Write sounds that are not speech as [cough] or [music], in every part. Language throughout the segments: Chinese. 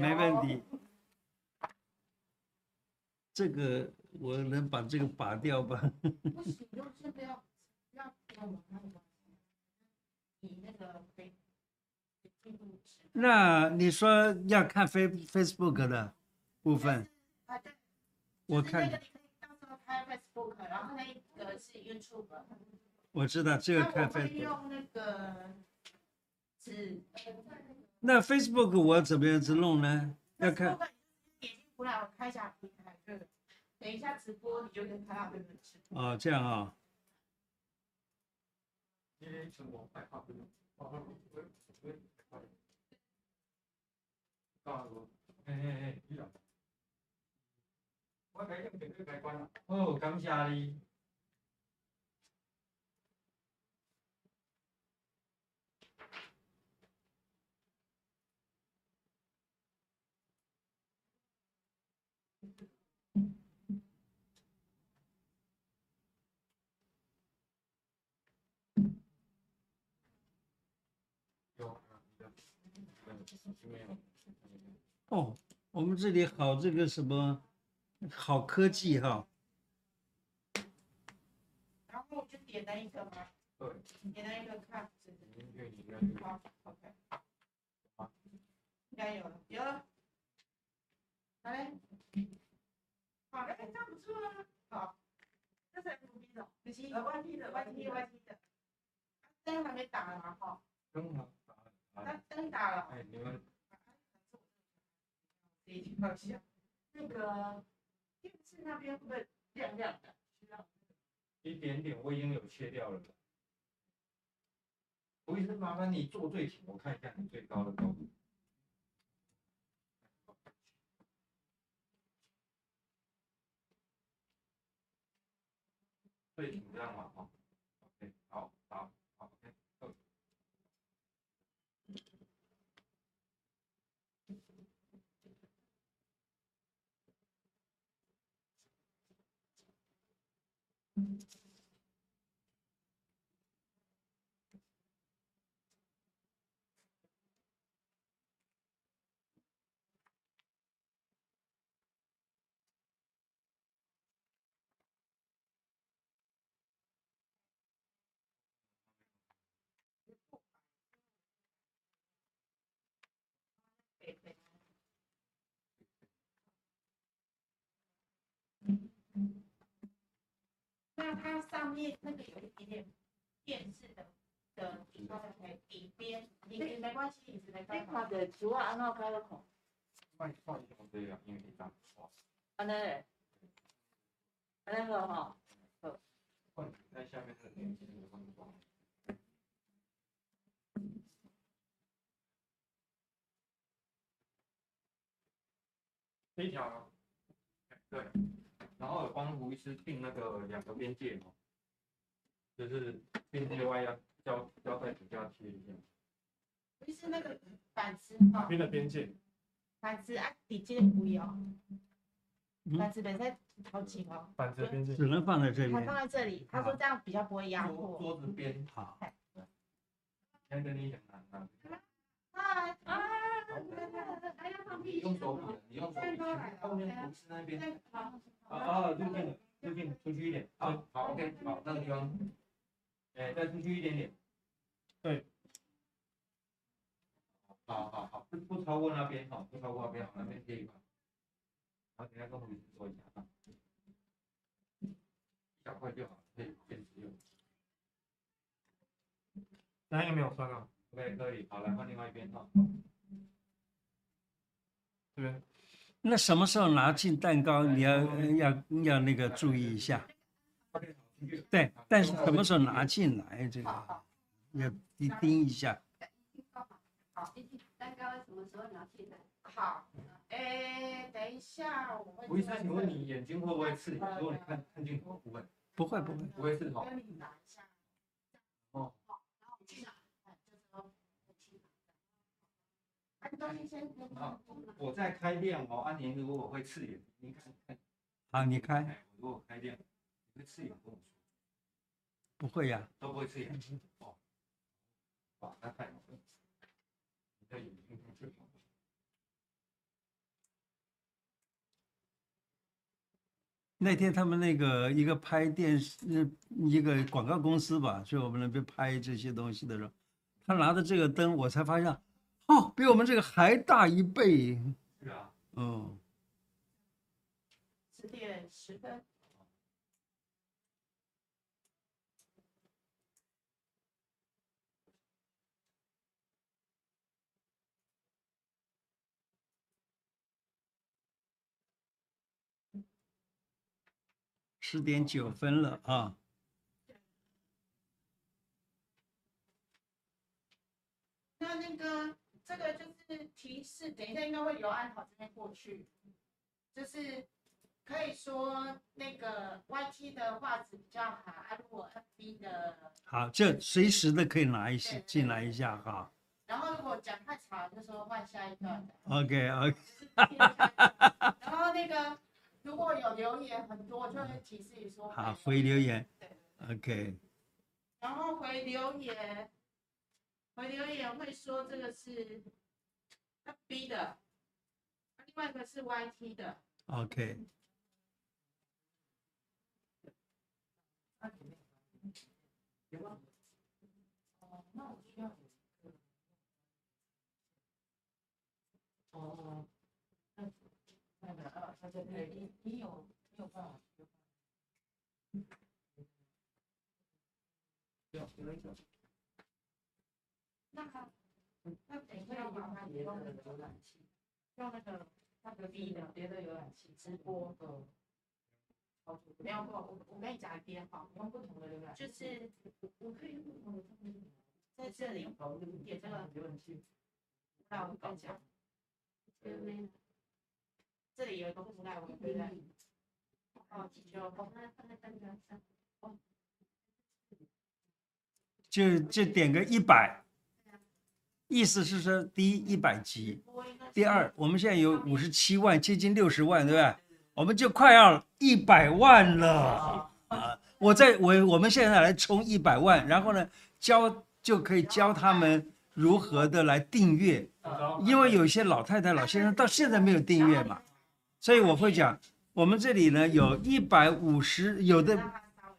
没问题。[laughs] 这个我能把这个拔掉吧？不行，就是不要不要那个你那个飞。那你说要看 Face Facebook 的部分？我看。我知道这个看 Facebook。用那个是。那 Facebook 我怎么样子弄呢？要看。点进出来，我开一下平台，对。等一下直播，你就可以看到这个直播。哦，这样啊。嘿嘿嘿，我改用电脑改关了。哦，感谢你。哦，我们这里好这个什么，好科技哈。然后我就点了一个嘛，对，点了一个看，好，OK，应该有了，有了，来，好，哎，这样不错啊，好，这是 FB 的，不是 YT 的，YT，YT 的，灯还没打呢哈，灯呢？灯灯打了，哎，你们。好像那个电视那边会不会亮亮的？需要一点点，我已经有切掉了。吴医生，麻烦你坐最前，我看一下你最高的高度。最紧张嘛，哈。它上面那个有一点点电视的的底边，你没关系，你只能开。那个主要按照开个孔。换换一种这样，因为你这样画。安内，安内好哈。好。换在下面这个点，这个换装。这一条。对。然后有帮吴医师定那个两个边界嘛，就是边界外要胶胶带补加贴一下。吴医师那个板子哈。边的边界。板子啊，底肩不要。板子本身好紧哦。板子边界只能放在这里。他放在这里，他说这样比较不会压迫。桌子边好。先跟你讲啊。啊啊！你用手比，你用手比，后面不是那边。啊啊，就近了，就近，出去一点。好，好，OK，好，那个地方，哎，再出去一点点。对。好好好，不不超过那边哈，不超过那边，好，那边贴一块。好，等下跟我们说一下啊。一小块就好，可以便使用。哪个没有酸啊？OK，可以，好，来换另外一边哈。那什么时候拿进蛋糕？你要要要那个注意一下。对，但是什么时候拿进来这个要你盯一下。好，蛋糕什么时候拿进来？好，哎，等一下我会。吴医生，请问你眼睛会不会刺眼？如果你看看镜头，不会。不会不会不会刺哈。哦。我在开店哦，阿年如果我会刺眼，你看看。好，你开。如果我开店，会刺眼跟我说。不会呀、都不会刺眼。哦。那好。那天他们那个一个拍电视，一个广告公司吧，去我们那边拍这些东西的时候，他拿着这个灯，我才发现哦，比我们这个还大一倍。是啊。嗯。十点十分。十点九分了啊！那那个这个就是提示，等一下应该会由安好这边过去，就是可以说那个 YT 的画质比较好，啊，如果 FB 的好，就随时的可以拿一些进来一下哈。然后如果讲太长，就说换下一段。OK OK。然后那个。如果有留言很多，就会提示你说好回留言。对，OK。然后回留言，回留言会说这个是 FB 的，另外一个是 YT 的。OK。哦，那我需要哦。对对对，你你有你有办法？有有一种。那他那等一下要把它别的浏览器，用那个那个 B 的别的浏览器直播的。没有过，我我跟你讲编号，用不同的浏览器。就是我可以用不同的，在这里点这个浏览器。那我跟你讲，嗯。这里有一个布袋，我回来。哦，就放在放在灯光上。哦。就就点个一百，意思是说，第一一百集，第二我们现在有五十七万，接近六十万，对不对？我们就快要一百万了啊！我在我我们现在来冲一百万，然后呢，教就可以教他们如何的来订阅，因为有些老太太、老先生到现在没有订阅嘛。所以我会讲，我们这里呢有一百五十，有的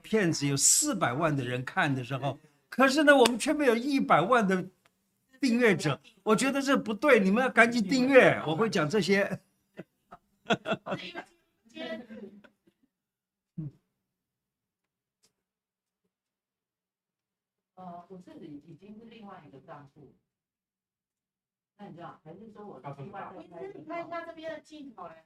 片子有四百万的人看的时候，可是呢我们却没有一百万的订阅者，我觉得这不对，你们要赶紧订阅。我会讲这些。[laughs] 呃，我这里已经是另外一个账户，那你知道还是说我另外你看一下这边的镜头嘞。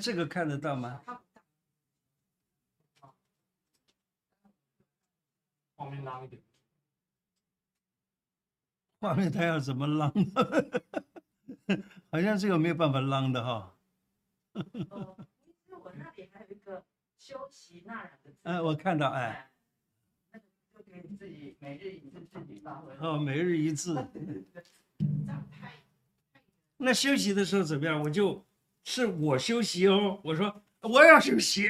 这个看得到吗？画面拉一点。画面它要怎么拉？好像这个没有办法拉的哈。哦，其实我那里还有一个休息。嗯，我看到哎。那就可以自己每日一字自己发挥。哦，每日一字。那休息的时候怎么样？我就是我休息哦。我说我要休息。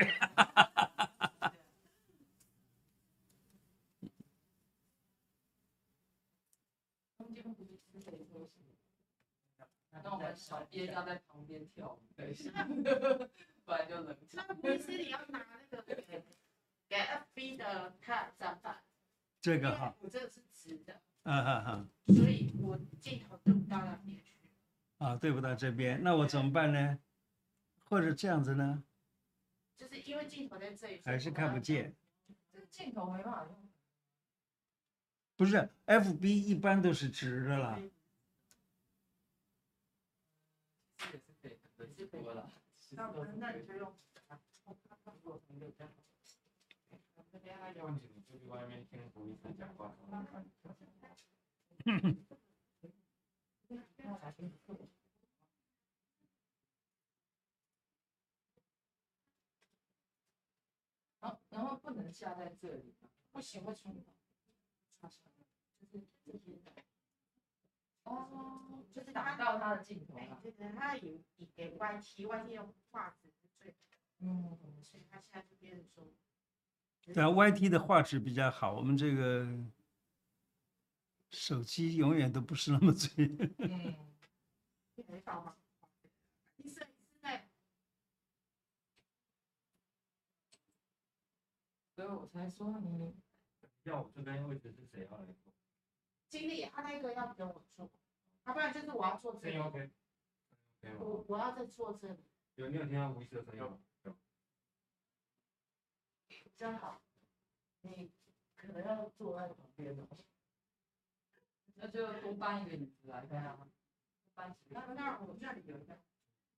那我们小编要在旁边跳，对，不然就冷场。那其实你要拿那个给给 FB 的看展板。这个哈。我这个是直的。嗯嗯嗯。所以我镜头对不到那边去。啊，对不到这边，那我怎么办呢？或者这样子呢？就是因为镜头在这里，还是看不见。这个镜头没办法用。不是，FB 一般都是直的啦。那那你就用。[laughs] 那要你出去外面听胡医师讲话，然后不能下在这里，不行，会冲就是这些哦，就是打到他的镜头了，，就是他以以给 YT YT 的画质是最，嗯，所以他现在就变成说，对啊，YT 的画质比较好，我们这个手机永远都不是那么最。嗯，没办法，你是你是在所以我才说你要我这边位置是谁要来做？经理，他那个要给我做，要不然就是我要做这声音个，OK？我我要再做这里，有你有听到吴医师的声音吗？有。真好，你可能要坐在旁边哦，那就多搬一个椅子来，看啊，搬几个那那我这里有一个，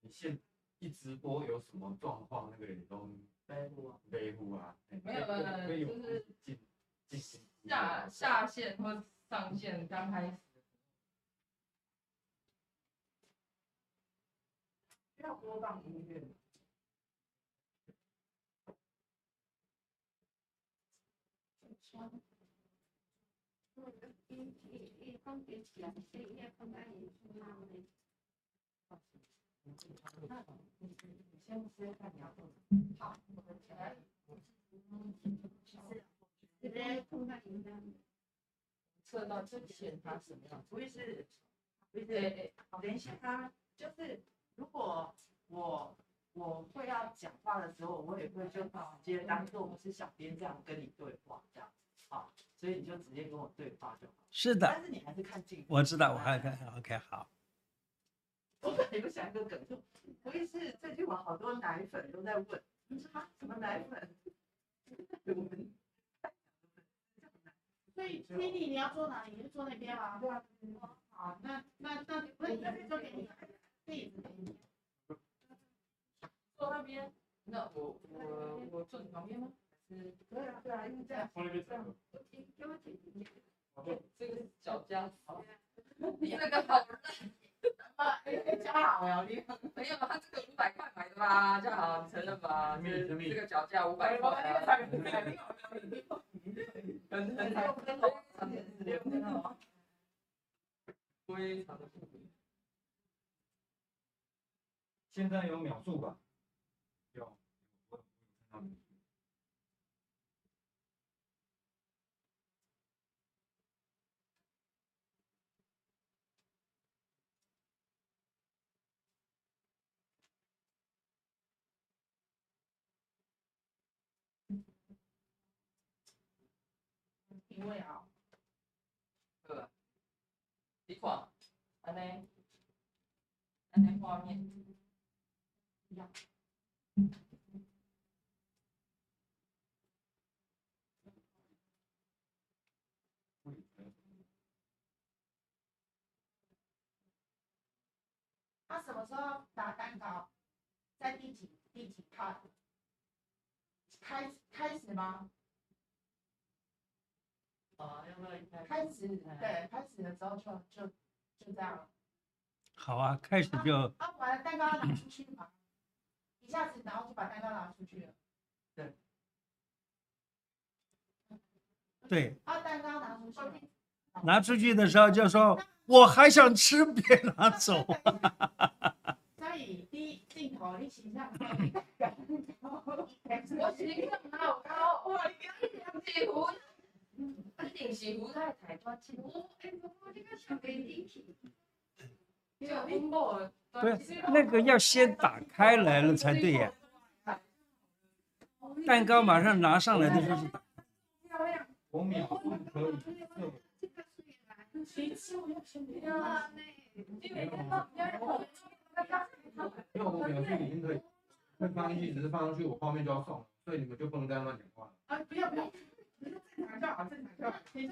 你现一直播有什么状况，那个人都背部啊，背负啊。没有呃可以有就是进进行下下线或上线刚开始，要播放音乐。你先直接看你要做什么。好，我们起来。直接碰到你的，测到之前他什么样？不会是，不是，对，等一下啊，就是如果我我会要讲话的时候，我也会就直接当做我是小编这样跟你对话这样，好，所以你就直接跟我对话就好。是的，但是你还是看镜头。我知道，我还看。OK，好。我本来有想一个梗，就不会是最近我好多奶粉都在问，你说啊什么奶粉？我 [laughs] 们所以 t i 你要坐哪里？你就坐那边吗？对啊。好，那那那那椅子就给你，椅子给你。坐那边，那我我我坐你旁边吗？是，对啊对啊，因为这样。从那边走。给我请。这个是脚架子，你那个好 [laughs] 加好呀，你。没有，他这个五百块买的吧？这样好，你承认吧？[laughs] 这这个脚架五百块很，很很很非常的。现在有秒数吧？有，我有看到因为啊，对吧？你看，安尼，安尼画面，他什么时候打蛋糕？在第几第几趴？开开始吗？啊，要不要开开始，对，开始的时候就就就这样了。好啊，开始就啊，把蛋糕拿出去嘛，一下子然后就把蛋糕拿出去了。对，啊，蛋糕拿出去。拿出去的时候就说我还想吃，别拿走。[laughs] 所以第一镜头我我形象好高，哇！你看几乎，[laughs] 不那个要先打开来了才对呀。蛋糕马上拿上来的时候是。要先因为我秒数已经可以会放进去，只是放上去我后面就要送，所以你们就不能再乱讲话了。啊，不要不要，正常就好，正常就好。你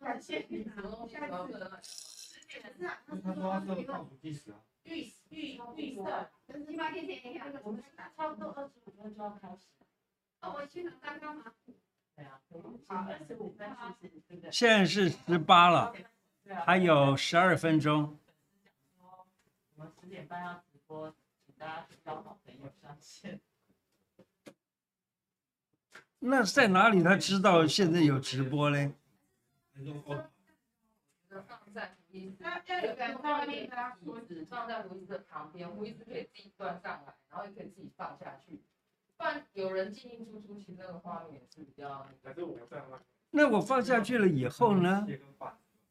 感谢你，什么东西都不能。十点是啊，因为他说要设倒计时啊。预预预设，但是一般天天一样，我们差不多二十五分就要开始。哦，我去拿蛋糕吗？对啊，好，二十五分，现在是十八了，还有十二分钟。我们十点半要直播，请大家邀好朋友上线。那在哪里他知道现在有直播嘞？放在旁边，胡医师可以自己端上来，然后也可以自己放下去。不然有人进进出出，其实那个画面也是比较。可是我在外。那我放下去了以后呢？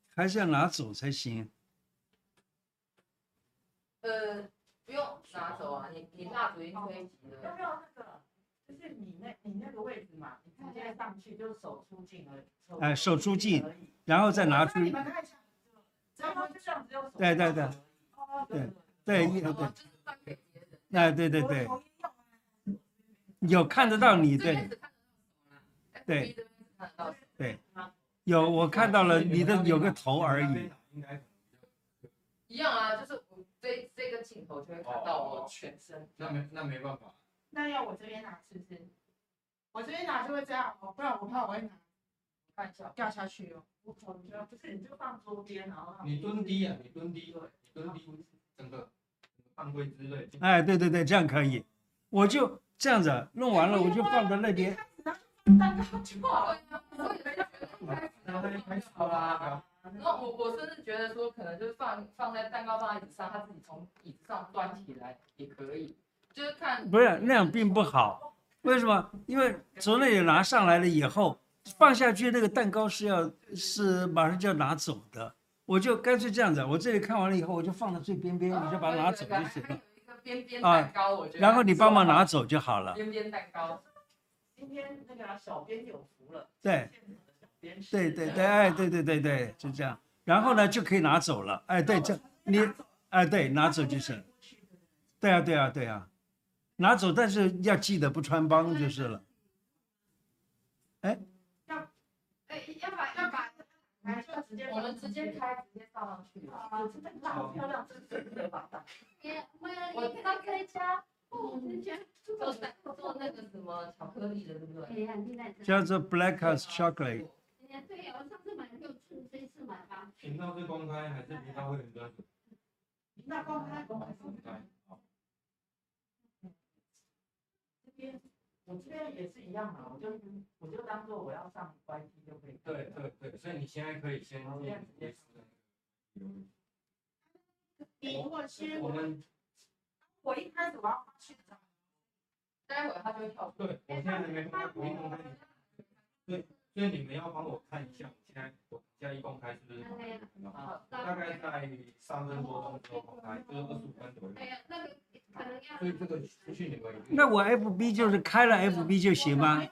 还是要拿走才行。呃，不用拿走啊，你你蜡烛已经？就是你那，你那个位置嘛，你直接上去就是手出镜而已。哎，手出镜，然后再拿出。你们看一下，就这样只有手。对对对。哦，对对对。就是发给别人。哎，对对对。有看得到你对。对。对。有我看到了你的有个头而已。一样啊，就是我这这个镜头就会看到我全身。那没那没办法。那要我这边拿是不是？我这边拿就会这样哦，不然我怕我会拿，看一下掉下去哦。我可能不是，你就放桌边，然后你蹲低啊，你蹲低，你蹲低，整个犯规之类。哎，对对对，这样可以。我就这样子弄完了，我就放在那边。蛋糕就好了。[laughs] 好啦。然后我我甚至觉得说，可能就是放放在蛋糕放在椅子上，他自己从椅子上端起来也可以。就是看，不是那样并不好，为什么？因为从那里拿上来了以后，放下去那个蛋糕是要是马上就要拿走的，我就干脆这样子，我这里看完了以后，我就放到最边边，你就把它拿走就行了。边边蛋糕，我觉得。然后你帮忙拿走就好了。边边蛋糕，今天那个小编有福了。对，对对对，哎，对对对对，就这样。然后呢，就可以拿走了。哎，对，这你，哎，对，拿走就行。对啊，对啊，对啊。拿走，但是要记得不穿帮就是了。哎，要，哎，要把要把，还是直接，我们直接开，直接放上去。啊，真的好漂亮，真的特别棒。我我他可以加，哦，直接做做那个什么巧克力的，对不对？叫做 Black Chocolate。对，我上次买六寸，这次买八。频道是公开还是频道会员专属？频道公开，公开，我这边也是一样嘛，我就我就当做我要上 YT 就可以。对对对，所以你现在可以先先先。你如果先，我们我一开始我要去找，待会儿他就会跳。对，我现在还没公开，我一公开。对，所以你们要帮我看一下，我现在我现在一共开是不是？好，大概在三分多钟之后公开，就是二十五分左右。哎呀，那个。所以这个资讯你可以。那我 FB 就是开了 FB 就行吗？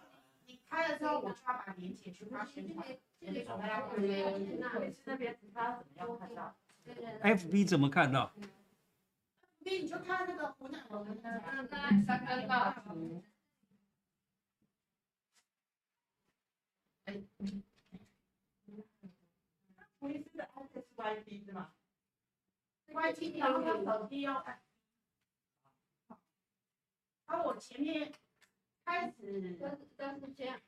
你开了之后，我就要把连结去发宣传。这里怎么样？这边那边他怎么样看到？FB 怎么看到？FB 你就看那个湖南楼的那个三根蜡烛。哎，胡医师的 YT 是吗？YT 然后他手机要按。然后我前面开始，但是但是这样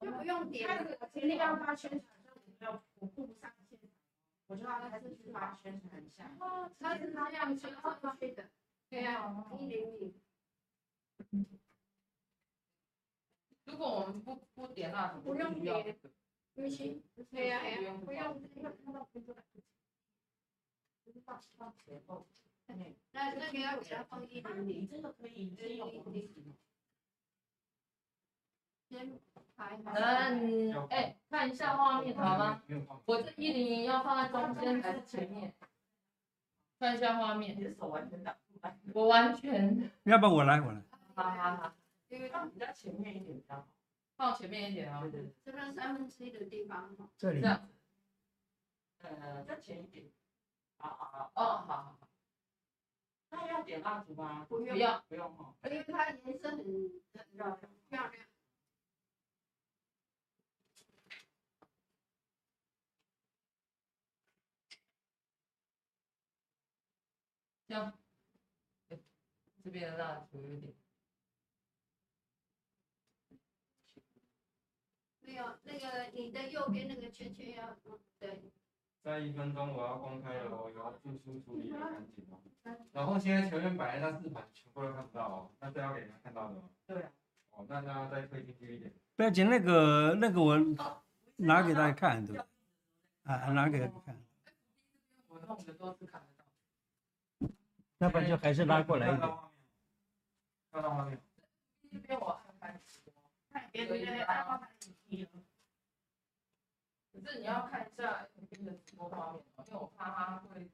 就不用点。开始我前面要发宣传的时候，我没有我顾不上现场，我就要开始去发宣传一下。哦，他是这样子发推的，对呀，一零零。如果我们不不点蜡烛，不用点，不行，对呀，不用不用，因为那那个要给他放一零零，这个可以先用一零零。先排好。嗯，哎，看一下画面好吗？我这一零零要放在中间还是前面？看一下画面。你的手完全挡住了。我完全。要不我来，我来。好好好。因为放比较前面一点比较好。放前面一点啊。对对。这边三分之一的地方。这里。这样。呃，再前一点。好好好。哦，好好。那要点蜡烛吗？不用，不要，不用哈。因为它颜色很很漂亮，漂亮。行。这边的蜡烛有点。没有，那个你的右边那个圈圈要对。再一分钟我要公开了，我要做出处理的赶紧哦。然后现在前面摆的那四盘全部都看不到哦，那是要给人家看到的吗？对啊。哦，那那再推进去一点。不要紧，那个那个我拿给大家看，对吧？啊，拿给大家看。我弄的都是看得到。那不就还是拉过来一点。看到画面。这边我看看。看别。可是你要看一下你的直播画面，因为我怕他会，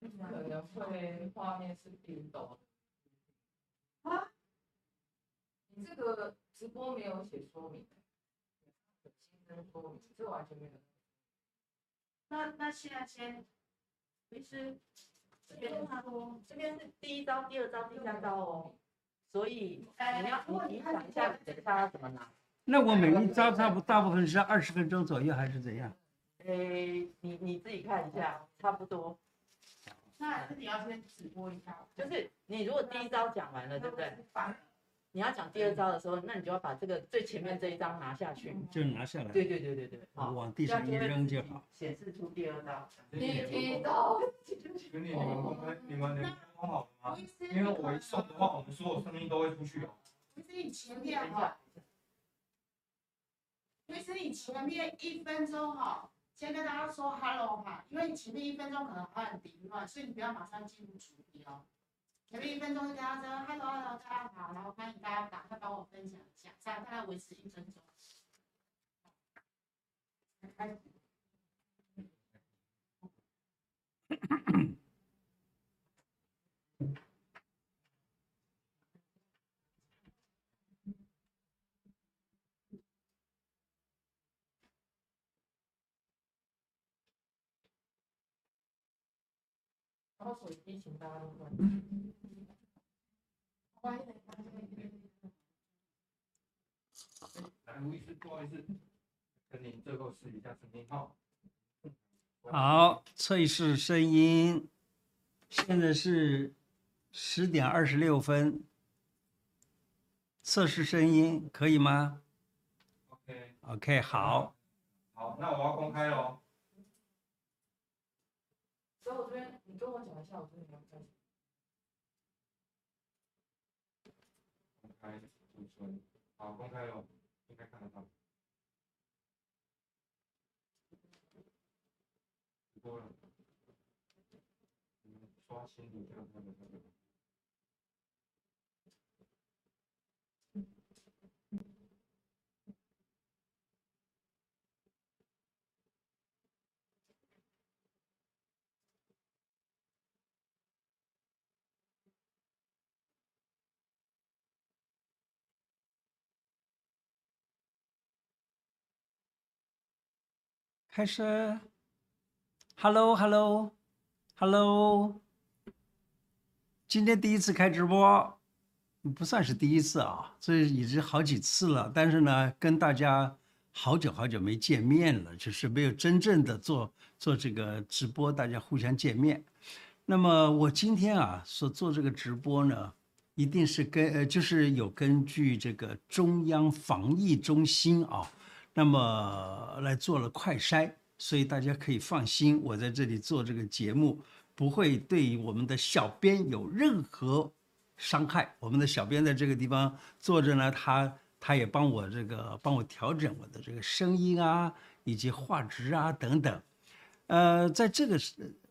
可能会画面是冰冻。啊？你这个直播没有写说明，新增说明，这完全没有。那那现在先，其实这边这边是第一招、第二招、第三招哦，所以你要你你想一下，等一下要怎么拿？那我每一招差不大部分是二十分钟左右，还是怎样？诶，你你自己看一下，差不多。那你要先直播一下。就是你如果第一招讲完了，对不对？你要讲第二招的时候，那你就要把这个最前面这一张拿下去，就拿下来。对对对对对，好，往地上一扔就好。显示出第二招。第一招。兄弟，你们公开，你们能说好吗？因为我一送的话，我们所有声音都会出去哦。不是你前面哈。其实你前面一分钟哈，先跟大家说 hello 哈，因为你前面一分钟可能还很凌乱，所以你不要马上进入主题哦。前面一分钟跟大家说 hello hello 大家好，然后欢迎大家赶快帮我分享一下，这样大概维持一分钟。开始。好，测试声音，现在是十点二十六分。测试声音可以吗？OK，OK，好。好，那我要公开喽。所以我这边，跟我讲一下，我这边要开始。公开储存，好，公开了，应该看得到。直播了，刷新你这样这样开始，Hello，Hello，Hello，今天第一次开直播，不算是第一次啊，这已经好几次了。但是呢，跟大家好久好久没见面了，就是没有真正的做做这个直播，大家互相见面。那么我今天啊，所做这个直播呢，一定是跟呃，就是有根据这个中央防疫中心啊。那么来做了快筛，所以大家可以放心，我在这里做这个节目不会对我们的小编有任何伤害。我们的小编在这个地方坐着呢，他他也帮我这个帮我调整我的这个声音啊，以及画质啊等等。呃，在这个，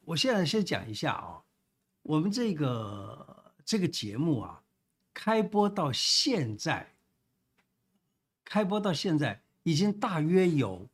我现在先讲一下啊，我们这个这个节目啊，开播到现在，开播到现在。已经大约有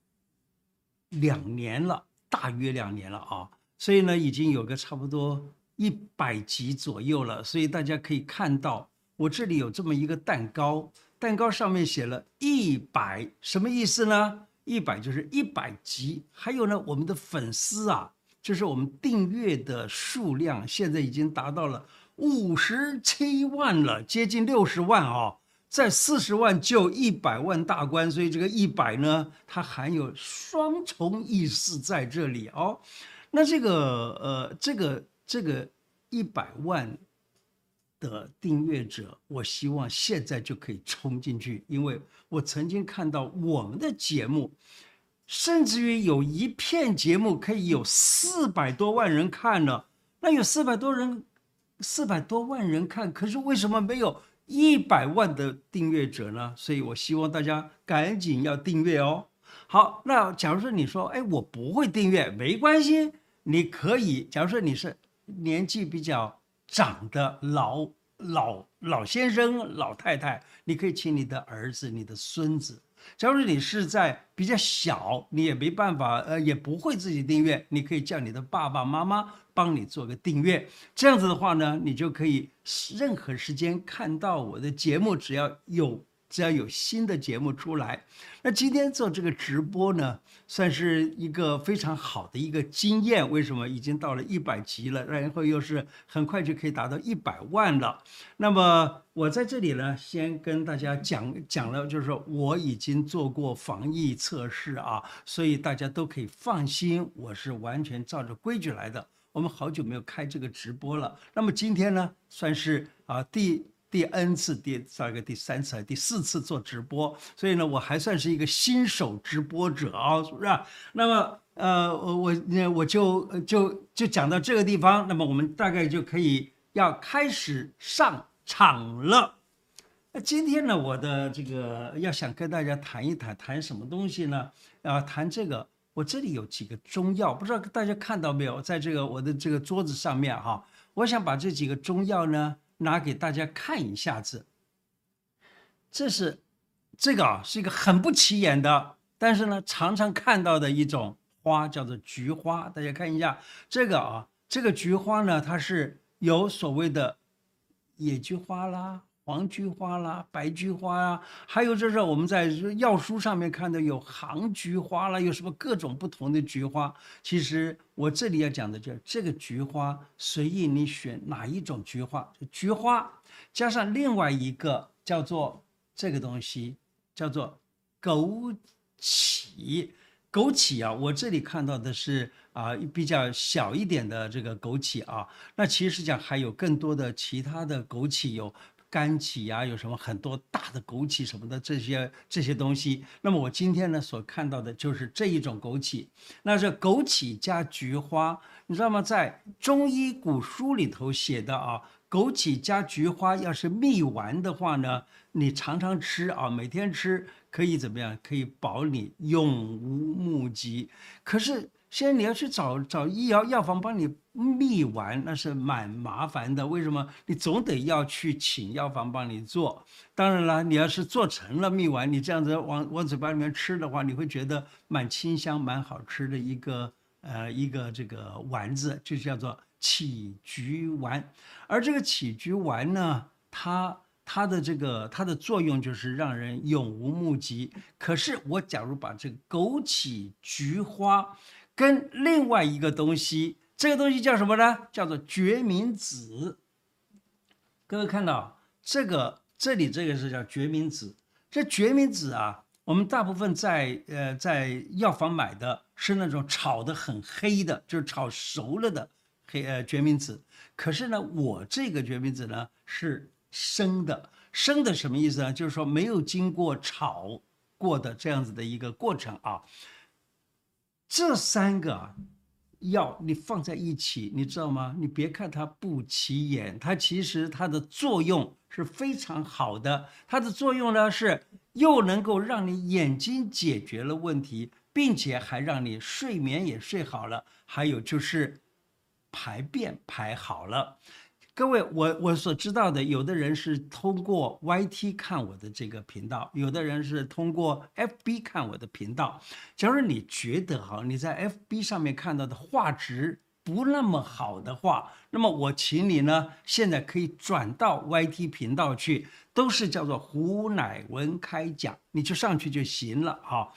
两年了，大约两年了啊，所以呢，已经有个差不多一百集左右了。所以大家可以看到，我这里有这么一个蛋糕，蛋糕上面写了一百，什么意思呢？一百就是一百集。还有呢，我们的粉丝啊，就是我们订阅的数量，现在已经达到了五十七万了，接近六十万啊。在四十万就一百万大关，所以这个一百呢，它含有双重意思在这里哦。那这个呃，这个这个一百万，的订阅者，我希望现在就可以冲进去，因为我曾经看到我们的节目，甚至于有一片节目可以有四百多万人看了，那有四百多人，四百多万人看，可是为什么没有一百万的订阅者呢？所以我希望大家赶紧要订阅哦。好，那假如说你说，哎，我不会订阅，没关系，你可以，假如说你是年纪比较。长的老老老先生、老太太，你可以请你的儿子、你的孙子。假如你是在比较小，你也没办法，呃，也不会自己订阅，你可以叫你的爸爸妈妈帮你做个订阅。这样子的话呢，你就可以任何时间看到我的节目，只要有。只要有新的节目出来，那今天做这个直播呢，算是一个非常好的一个经验。为什么？已经到了一百集了，然后又是很快就可以达到一百万了。那么我在这里呢，先跟大家讲讲了，就是说我已经做过防疫测试啊，所以大家都可以放心，我是完全照着规矩来的。我们好久没有开这个直播了，那么今天呢，算是啊第。第 N 次，第大概第三次还是、第四次做直播，所以呢，我还算是一个新手直播者啊，是不是？那么，呃，我我我就就就讲到这个地方，那么我们大概就可以要开始上场了。那今天呢，我的这个要想跟大家谈一谈，谈什么东西呢？啊，谈这个，我这里有几个中药，不知道大家看到没有，在这个我的这个桌子上面哈，我想把这几个中药呢。拿给大家看一下子，这是这个啊，是一个很不起眼的，但是呢，常常看到的一种花，叫做菊花。大家看一下这个啊，这个菊花呢，它是有所谓的野菊花啦。黄菊花啦，白菊花啊，还有就是我们在药书上面看到有杭菊花啦，有什么各种不同的菊花。其实我这里要讲的就是这个菊花，随意你选哪一种菊花，菊花加上另外一个叫做这个东西，叫做枸杞。枸杞啊，我这里看到的是啊比较小一点的这个枸杞啊，那其实讲还有更多的其他的枸杞有。干杞呀，有什么很多大的枸杞什么的这些这些东西。那么我今天呢所看到的就是这一种枸杞。那是枸杞加菊花，你知道吗？在中医古书里头写的啊，枸杞加菊花要是蜜丸的话呢，你常常吃啊，每天吃可以怎么样？可以保你永无目疾。可是。现在你要去找找医药药房帮你蜜丸，那是蛮麻烦的。为什么？你总得要去请药房帮你做。当然了，你要是做成了蜜丸，你这样子往往嘴巴里面吃的话，你会觉得蛮清香、蛮好吃的一个呃一个这个丸子，就叫做杞菊丸。而这个杞菊丸呢，它它的这个它的作用就是让人永无目疾。可是我假如把这个枸杞、菊花。跟另外一个东西，这个东西叫什么呢？叫做决明子。各位看到这个，这里这个是叫决明子。这决明子啊，我们大部分在呃在药房买的是那种炒得很黑的，就是炒熟了的黑呃决明子。可是呢，我这个决明子呢是生的，生的什么意思呢？就是说没有经过炒过的这样子的一个过程啊。这三个药你放在一起，你知道吗？你别看它不起眼，它其实它的作用是非常好的。它的作用呢是又能够让你眼睛解决了问题，并且还让你睡眠也睡好了，还有就是排便排好了。各位，我我所知道的，有的人是通过 YT 看我的这个频道，有的人是通过 FB 看我的频道。假如你觉得哈，你在 FB 上面看到的画质不那么好的话，那么我请你呢，现在可以转到 YT 频道去，都是叫做胡乃文开讲，你就上去就行了哈。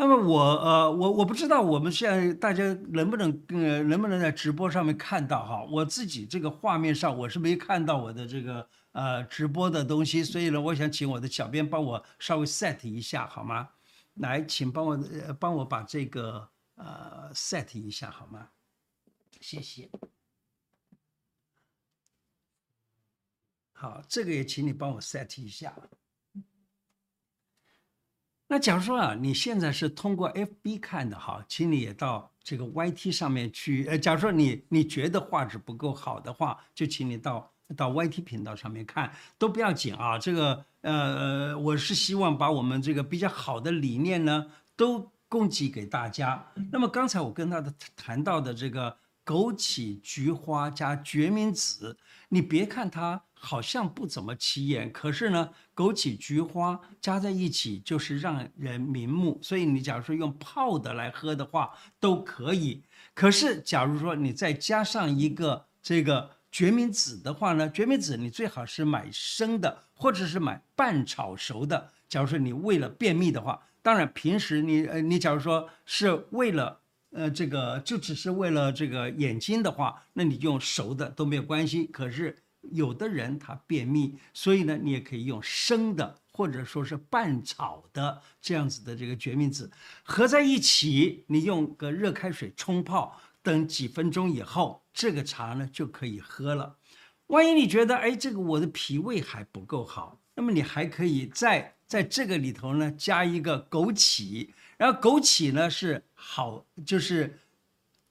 那么我呃我我不知道我们现在大家能不能呃能不能在直播上面看到哈，我自己这个画面上我是没看到我的这个呃直播的东西，所以呢，我想请我的小编帮我稍微 set 一下好吗？来，请帮我帮我把这个呃 set 一下好吗？谢谢。好，这个也请你帮我 set 一下。那假如说啊，你现在是通过 FB 看的哈，请你也到这个 YT 上面去。呃，假如说你你觉得画质不够好的话，就请你到到 YT 频道上面看，都不要紧啊。这个呃，我是希望把我们这个比较好的理念呢，都供给给大家。那么刚才我跟他的谈到的这个枸杞、菊花加决明子，你别看它。好像不怎么起眼，可是呢，枸杞、菊花加在一起就是让人明目。所以你假如说用泡的来喝的话，都可以。可是假如说你再加上一个这个决明子的话呢，决明子你最好是买生的，或者是买半炒熟的。假如说你为了便秘的话，当然平时你呃你假如说是为了呃这个就只是为了这个眼睛的话，那你用熟的都没有关系。可是。有的人他便秘，所以呢，你也可以用生的或者说是半炒的这样子的这个决明子合在一起，你用个热开水冲泡，等几分钟以后，这个茶呢就可以喝了。万一你觉得哎，这个我的脾胃还不够好，那么你还可以再在这个里头呢加一个枸杞，然后枸杞呢是好就是。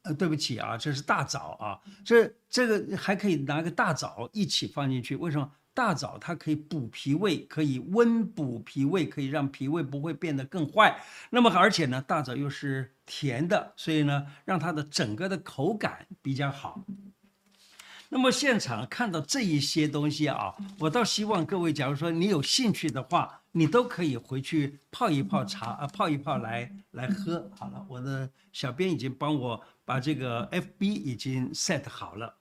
呃，对不起啊，这是大枣啊，这这个还可以拿个大枣一起放进去。为什么？大枣它可以补脾胃，可以温补脾胃，可以让脾胃不会变得更坏。那么而且呢，大枣又是甜的，所以呢，让它的整个的口感比较好。那么现场看到这一些东西啊，我倒希望各位，假如说你有兴趣的话，你都可以回去泡一泡茶啊，泡一泡来来喝。好了，我的小编已经帮我。把这个 FB 已经 set 好了，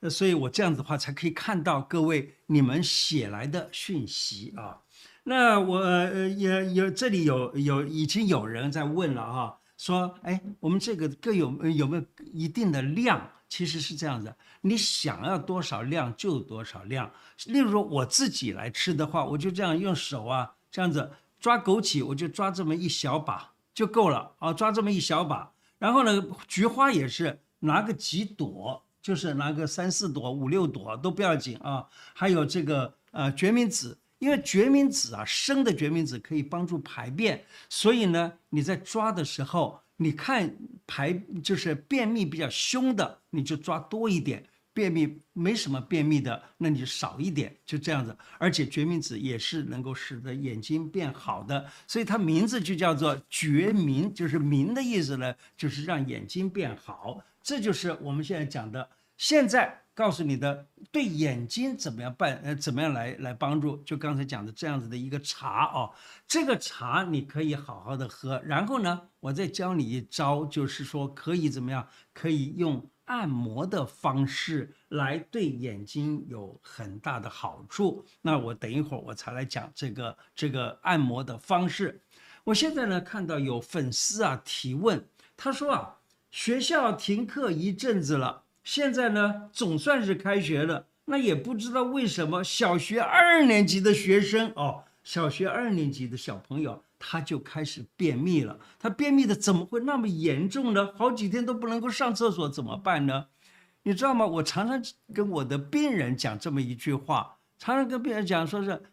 呃所以我这样子的话才可以看到各位你们写来的讯息啊。那我呃也有这里有有已经有人在问了哈，说哎，我们这个各有有没有一定的量？其实是这样子，你想要多少量就多少量。例如我自己来吃的话，我就这样用手啊这样子抓枸杞，我就抓这么一小把就够了啊，抓这么一小把。然后呢，菊花也是拿个几朵，就是拿个三四朵、五六朵都不要紧啊。还有这个呃决明子，因为决明子啊，生的决明子可以帮助排便，所以呢，你在抓的时候，你看排就是便秘比较凶的，你就抓多一点。便秘没什么便秘的，那你就少一点，就这样子。而且决明子也是能够使得眼睛变好的，所以它名字就叫做决明，就是明的意思呢，就是让眼睛变好。这就是我们现在讲的。现在告诉你的，对眼睛怎么样办？呃，怎么样来来帮助？就刚才讲的这样子的一个茶哦，这个茶你可以好好的喝。然后呢，我再教你一招，就是说可以怎么样？可以用。按摩的方式来对眼睛有很大的好处。那我等一会儿我才来讲这个这个按摩的方式。我现在呢看到有粉丝啊提问，他说啊，学校停课一阵子了，现在呢总算是开学了，那也不知道为什么小学二年级的学生哦，小学二年级的小朋友。他就开始便秘了，他便秘的怎么会那么严重呢？好几天都不能够上厕所，怎么办呢？你知道吗？我常常跟我的病人讲这么一句话，常常跟病人讲，说是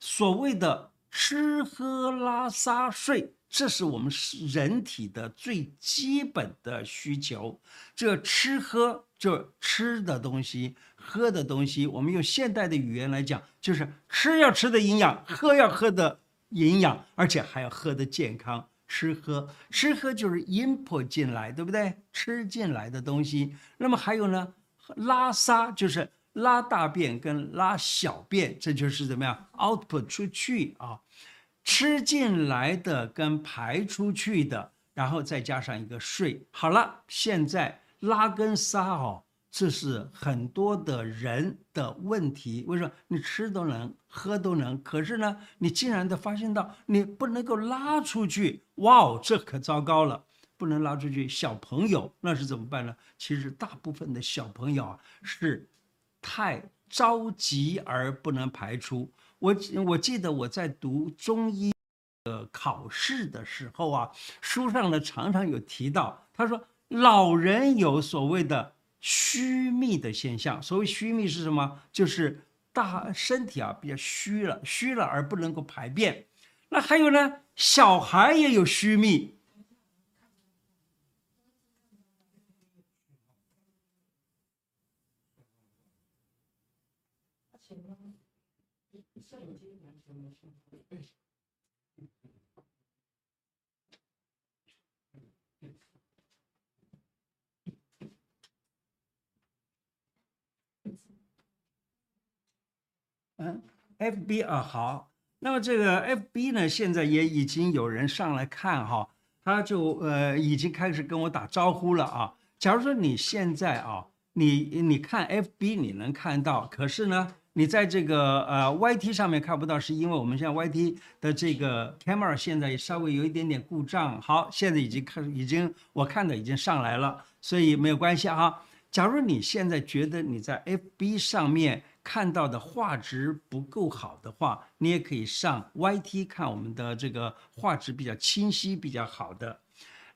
所谓的吃喝拉撒睡，这是我们人体的最基本的需求。这吃喝就吃的东西，喝的东西，我们用现代的语言来讲，就是吃要吃的营养，喝要喝的。营养，而且还要喝的健康。吃喝，吃喝就是 input 进来，对不对？吃进来的东西。那么还有呢，拉撒就是拉大便跟拉小便，这就是怎么样？output 出去啊，吃进来的跟排出去的，然后再加上一个睡。好了，现在拉跟撒哦。这是很多的人的问题。为什么你吃都能，喝都能，可是呢，你竟然的发现到你不能够拉出去？哇哦，这可糟糕了，不能拉出去。小朋友那是怎么办呢？其实大部分的小朋友啊是太着急而不能排出。我我记得我在读中医的考试的时候啊，书上呢常常有提到，他说老人有所谓的。虚秘的现象，所谓虚秘是什么？就是大身体啊比较虚了，虚了而不能够排便。那还有呢，小孩也有虚秘。嗯，FB 啊，好，那么这个 FB 呢，现在也已经有人上来看哈，他就呃已经开始跟我打招呼了啊。假如说你现在啊，你你看 FB 你能看到，可是呢，你在这个呃 YT 上面看不到，是因为我们现在 YT 的这个 camera 现在稍微有一点点故障。好，现在已经看，已经我看的已经上来了，所以没有关系啊。假如你现在觉得你在 FB 上面，看到的画质不够好的话，你也可以上 YT 看我们的这个画质比较清晰、比较好的。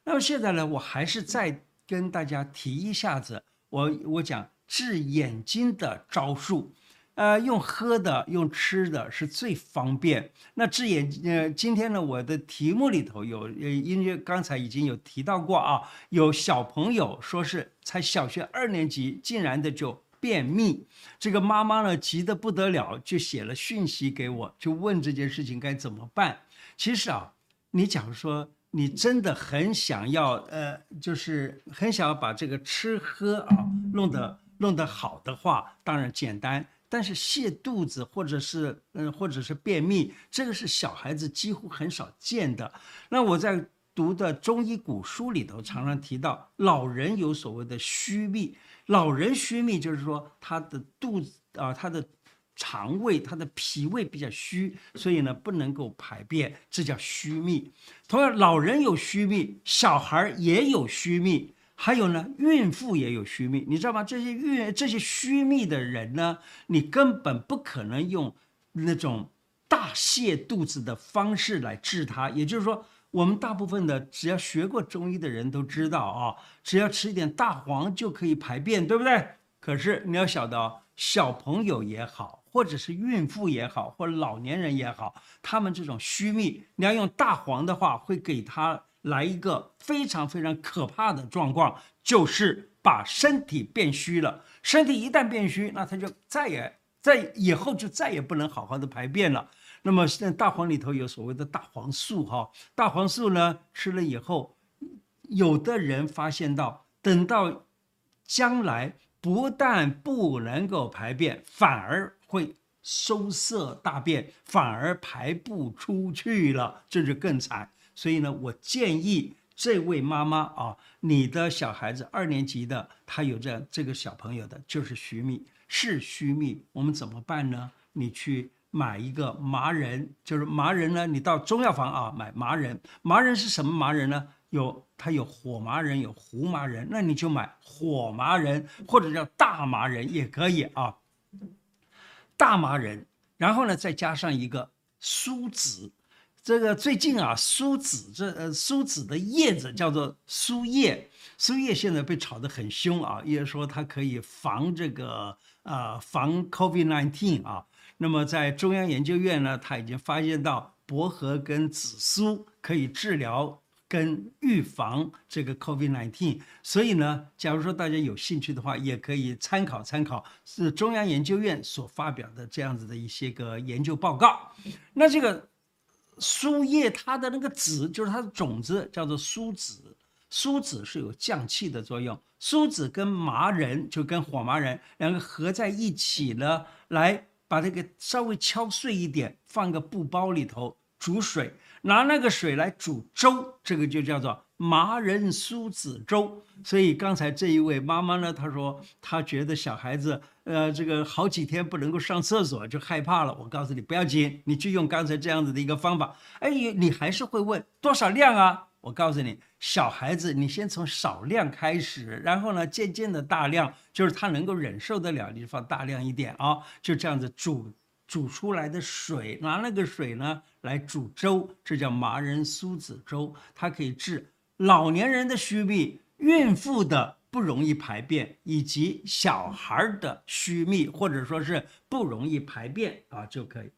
那么现在呢，我还是再跟大家提一下子，我我讲治眼睛的招数。呃，用喝的、用吃的是最方便。那治眼，呃，今天呢，我的题目里头有，呃，因为刚才已经有提到过啊，有小朋友说是才小学二年级，竟然的就。便秘，这个妈妈呢急得不得了，就写了讯息给我，就问这件事情该怎么办。其实啊，你假如说你真的很想要，呃，就是很想要把这个吃喝啊弄得弄得好的话，当然简单。但是泻肚子或者是嗯、或者是便秘，这个是小孩子几乎很少见的。那我在读的中医古书里头常常提到，老人有所谓的虚秘。老人虚秘就是说他的肚子啊，他的肠胃、他的脾胃比较虚，所以呢不能够排便，这叫虚秘。同样，老人有虚秘，小孩也有虚秘，还有呢，孕妇也有虚秘，你知道吗？这些孕这些虚秘的人呢，你根本不可能用那种大泻肚子的方式来治他，也就是说。我们大部分的只要学过中医的人都知道啊，只要吃一点大黄就可以排便，对不对？可是你要晓得，小朋友也好，或者是孕妇也好，或老年人也好，他们这种虚秘，你要用大黄的话，会给他来一个非常非常可怕的状况，就是把身体变虚了。身体一旦变虚，那他就再也在以后就再也不能好好的排便了。那么现在大黄里头有所谓的大黄素哈，大黄素呢吃了以后，有的人发现到，等到将来不但不能够排便，反而会收涩大便，反而排不出去了，这就更惨。所以呢，我建议这位妈妈啊，你的小孩子二年级的，他有这样这个小朋友的就是虚秘，是虚秘，我们怎么办呢？你去。买一个麻仁，就是麻仁呢，你到中药房啊买麻仁。麻仁是什么麻仁呢？有它有火麻仁，有胡麻仁，那你就买火麻仁或者叫大麻仁也可以啊。大麻仁，然后呢再加上一个苏子，这个最近啊苏子这呃苏子的叶子叫做苏叶，苏叶现在被炒得很凶啊，也说它可以防这个呃防 COVID-19 啊。那么在中央研究院呢，他已经发现到薄荷跟紫苏可以治疗跟预防这个 COVID-19，所以呢，假如说大家有兴趣的话，也可以参考参考是中央研究院所发表的这样子的一些个研究报告。那这个苏叶它的那个籽就是它的种子，叫做苏子，苏子是有降气的作用。苏子跟麻仁就跟火麻仁两个合在一起呢，来。把这个稍微敲碎一点，放个布包里头煮水，拿那个水来煮粥，这个就叫做麻仁苏子粥。所以刚才这一位妈妈呢，她说她觉得小孩子呃这个好几天不能够上厕所就害怕了。我告诉你不要紧，你就用刚才这样子的一个方法。哎，你还是会问多少量啊？我告诉你，小孩子你先从少量开始，然后呢，渐渐的大量，就是他能够忍受得了，你就放大量一点啊，就这样子煮煮出来的水，拿那个水呢来煮粥，这叫麻仁苏子粥，它可以治老年人的虚秘，孕妇的不容易排便，以及小孩的虚秘或者说是不容易排便啊就可以。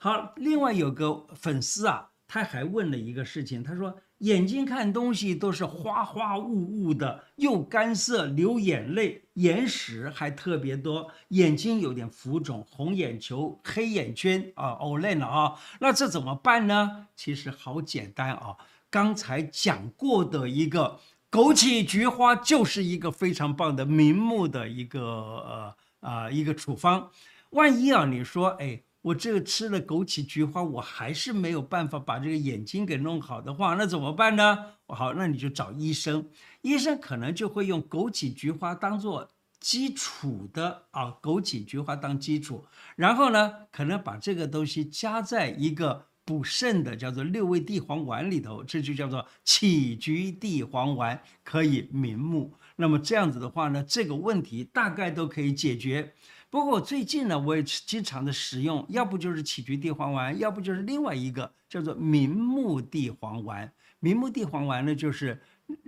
好，另外有个粉丝啊，他还问了一个事情，他说眼睛看东西都是花花雾雾的，又干涩，流眼泪，眼屎还特别多，眼睛有点浮肿，红眼球，黑眼圈啊，哦累了啊，那这怎么办呢？其实好简单啊，刚才讲过的一个枸杞菊花就是一个非常棒的明目的一个呃啊、一个处方，万一啊你说哎。我这个吃了枸杞菊花，我还是没有办法把这个眼睛给弄好的话，那怎么办呢？好，那你就找医生，医生可能就会用枸杞菊花当做基础的啊，枸杞菊花当基础，然后呢，可能把这个东西加在一个补肾的叫做六味地黄丸里头，这就叫做杞菊地黄丸，可以明目。那么这样子的话呢，这个问题大概都可以解决。不过我最近呢，我也经常的使用，要不就是杞菊地黄丸，要不就是另外一个叫做明目地黄丸。明目地黄丸呢，就是。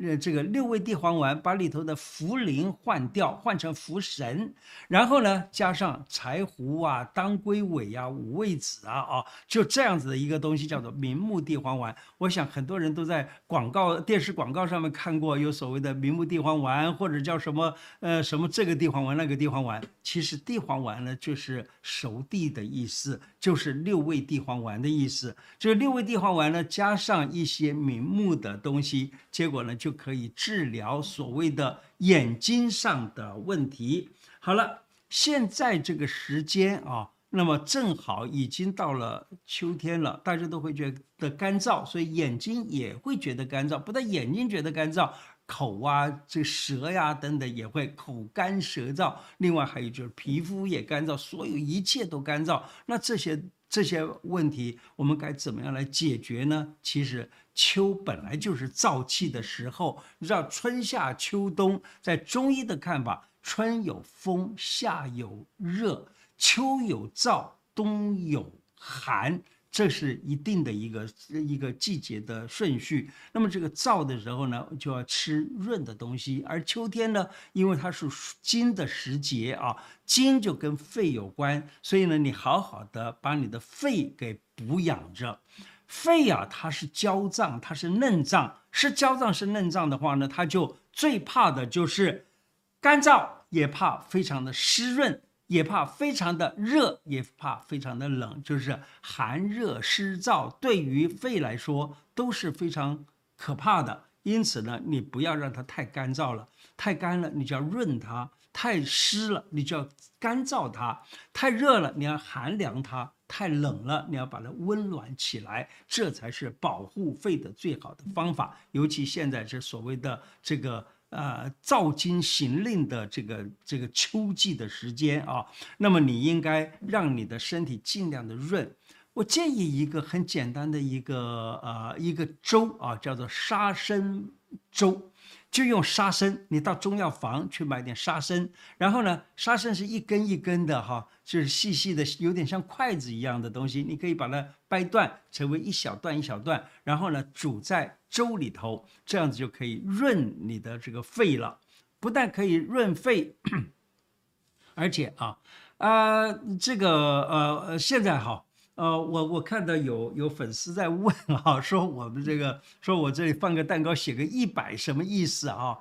呃，这个六味地黄丸把里头的茯苓换掉，换成茯神，然后呢，加上柴胡啊、当归尾啊、五味子啊，啊，就这样子的一个东西叫做明目地黄丸。我想很多人都在广告、电视广告上面看过，有所谓的明目地黄丸，或者叫什么呃什么这个地黄丸、那个地黄丸。其实地黄丸呢，就是熟地的意思，就是六味地黄丸的意思。这六味地黄丸呢，加上一些明目的东西，结果呢。就可以治疗所谓的眼睛上的问题。好了，现在这个时间啊，那么正好已经到了秋天了，大家都会觉得干燥，所以眼睛也会觉得干燥。不但眼睛觉得干燥，口啊、这舌呀等等也会口干舌燥。另外还有就是皮肤也干燥，所有一切都干燥。那这些这些问题，我们该怎么样来解决呢？其实。秋本来就是燥气的时候，你知道春夏秋冬，在中医的看法，春有风，夏有热，秋有燥，冬有寒，这是一定的一个一个季节的顺序。那么这个燥的时候呢，就要吃润的东西，而秋天呢，因为它是金的时节啊，金就跟肺有关，所以呢，你好好的把你的肺给补养着。肺啊，它是焦脏，它是嫩脏，是焦脏是嫩脏的话呢，它就最怕的就是干燥，也怕非常的湿润，也怕非常的热，也怕非常的冷，就是寒热湿燥，对于肺来说都是非常可怕的。因此呢，你不要让它太干燥了，太干了你就要润它，太湿了你就要干燥它，太热了你要寒凉它。太冷了，你要把它温暖起来，这才是保护肺的最好的方法。尤其现在这所谓的这个呃燥金行令的这个这个秋季的时间啊，那么你应该让你的身体尽量的润。我建议一个很简单的一个呃一个粥啊，叫做沙参粥。就用沙参，你到中药房去买点沙参，然后呢，沙参是一根一根的哈，就是细细的，有点像筷子一样的东西，你可以把它掰断，成为一小段一小段，然后呢，煮在粥里头，这样子就可以润你的这个肺了。不但可以润肺，[clears throat] 而且啊，啊、呃，这个呃，现在哈。呃，我我看到有有粉丝在问啊，[laughs] 说我们这个，说我这里放个蛋糕，写个一百什么意思啊？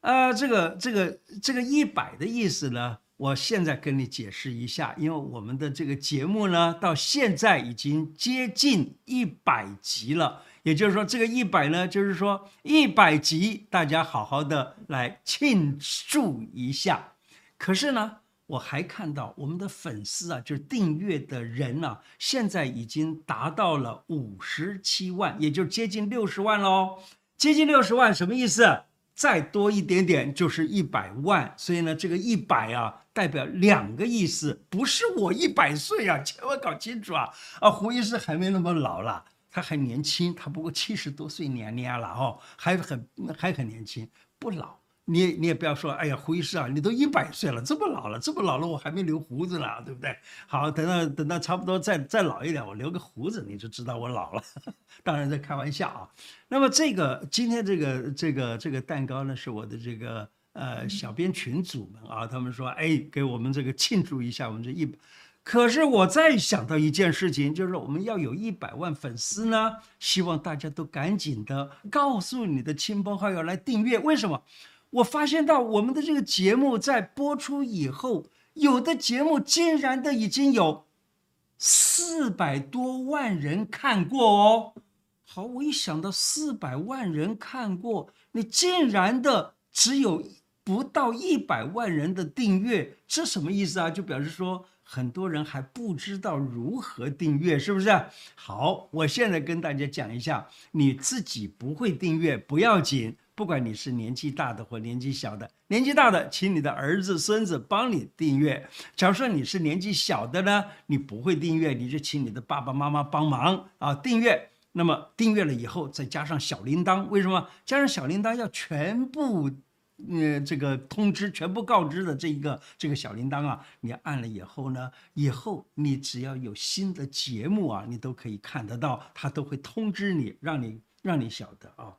呃，这个这个这个一百的意思呢，我现在跟你解释一下，因为我们的这个节目呢，到现在已经接近一百集了，也就是说，这个一百呢，就是说一百集，大家好好的来庆祝一下。可是呢，我还看到我们的粉丝啊，就是订阅的人呢、啊，现在已经达到了五十七万，也就接近六十万喽。接近六十万什么意思？再多一点点就是一百万。所以呢，这个一百啊，代表两个意思，不是我一百岁啊，千万搞清楚啊！啊，胡医师还没那么老了，他还年轻，他不过七十多岁年龄了哦，还很还很年轻，不老。你你也不要说，哎呀，胡医师啊，你都一百岁了，这么老了，这么老了，我还没留胡子呢，对不对？好，等到等到差不多再再老一点，我留个胡子，你就知道我老了。[laughs] 当然在开玩笑啊。那么这个今天这个这个这个蛋糕呢，是我的这个呃小编群组们啊，他们说哎，给我们这个庆祝一下我们这一。可是我再想到一件事情，就是我们要有一百万粉丝呢，希望大家都赶紧的告诉你的亲朋好友来订阅。为什么？我发现到我们的这个节目在播出以后，有的节目竟然都已经有四百多万人看过哦。好，我一想到四百万人看过，你竟然的只有不到一百万人的订阅，这什么意思啊？就表示说。很多人还不知道如何订阅，是不是？好，我现在跟大家讲一下，你自己不会订阅不要紧，不管你是年纪大的或年纪小的，年纪大的请你的儿子孙子帮你订阅。假如说你是年纪小的呢，你不会订阅，你就请你的爸爸妈妈帮忙啊订阅。那么订阅了以后，再加上小铃铛，为什么？加上小铃铛要全部。呃，这个通知全部告知的这一个这个小铃铛啊，你按了以后呢，以后你只要有新的节目啊，你都可以看得到，它都会通知你，让你让你晓得啊。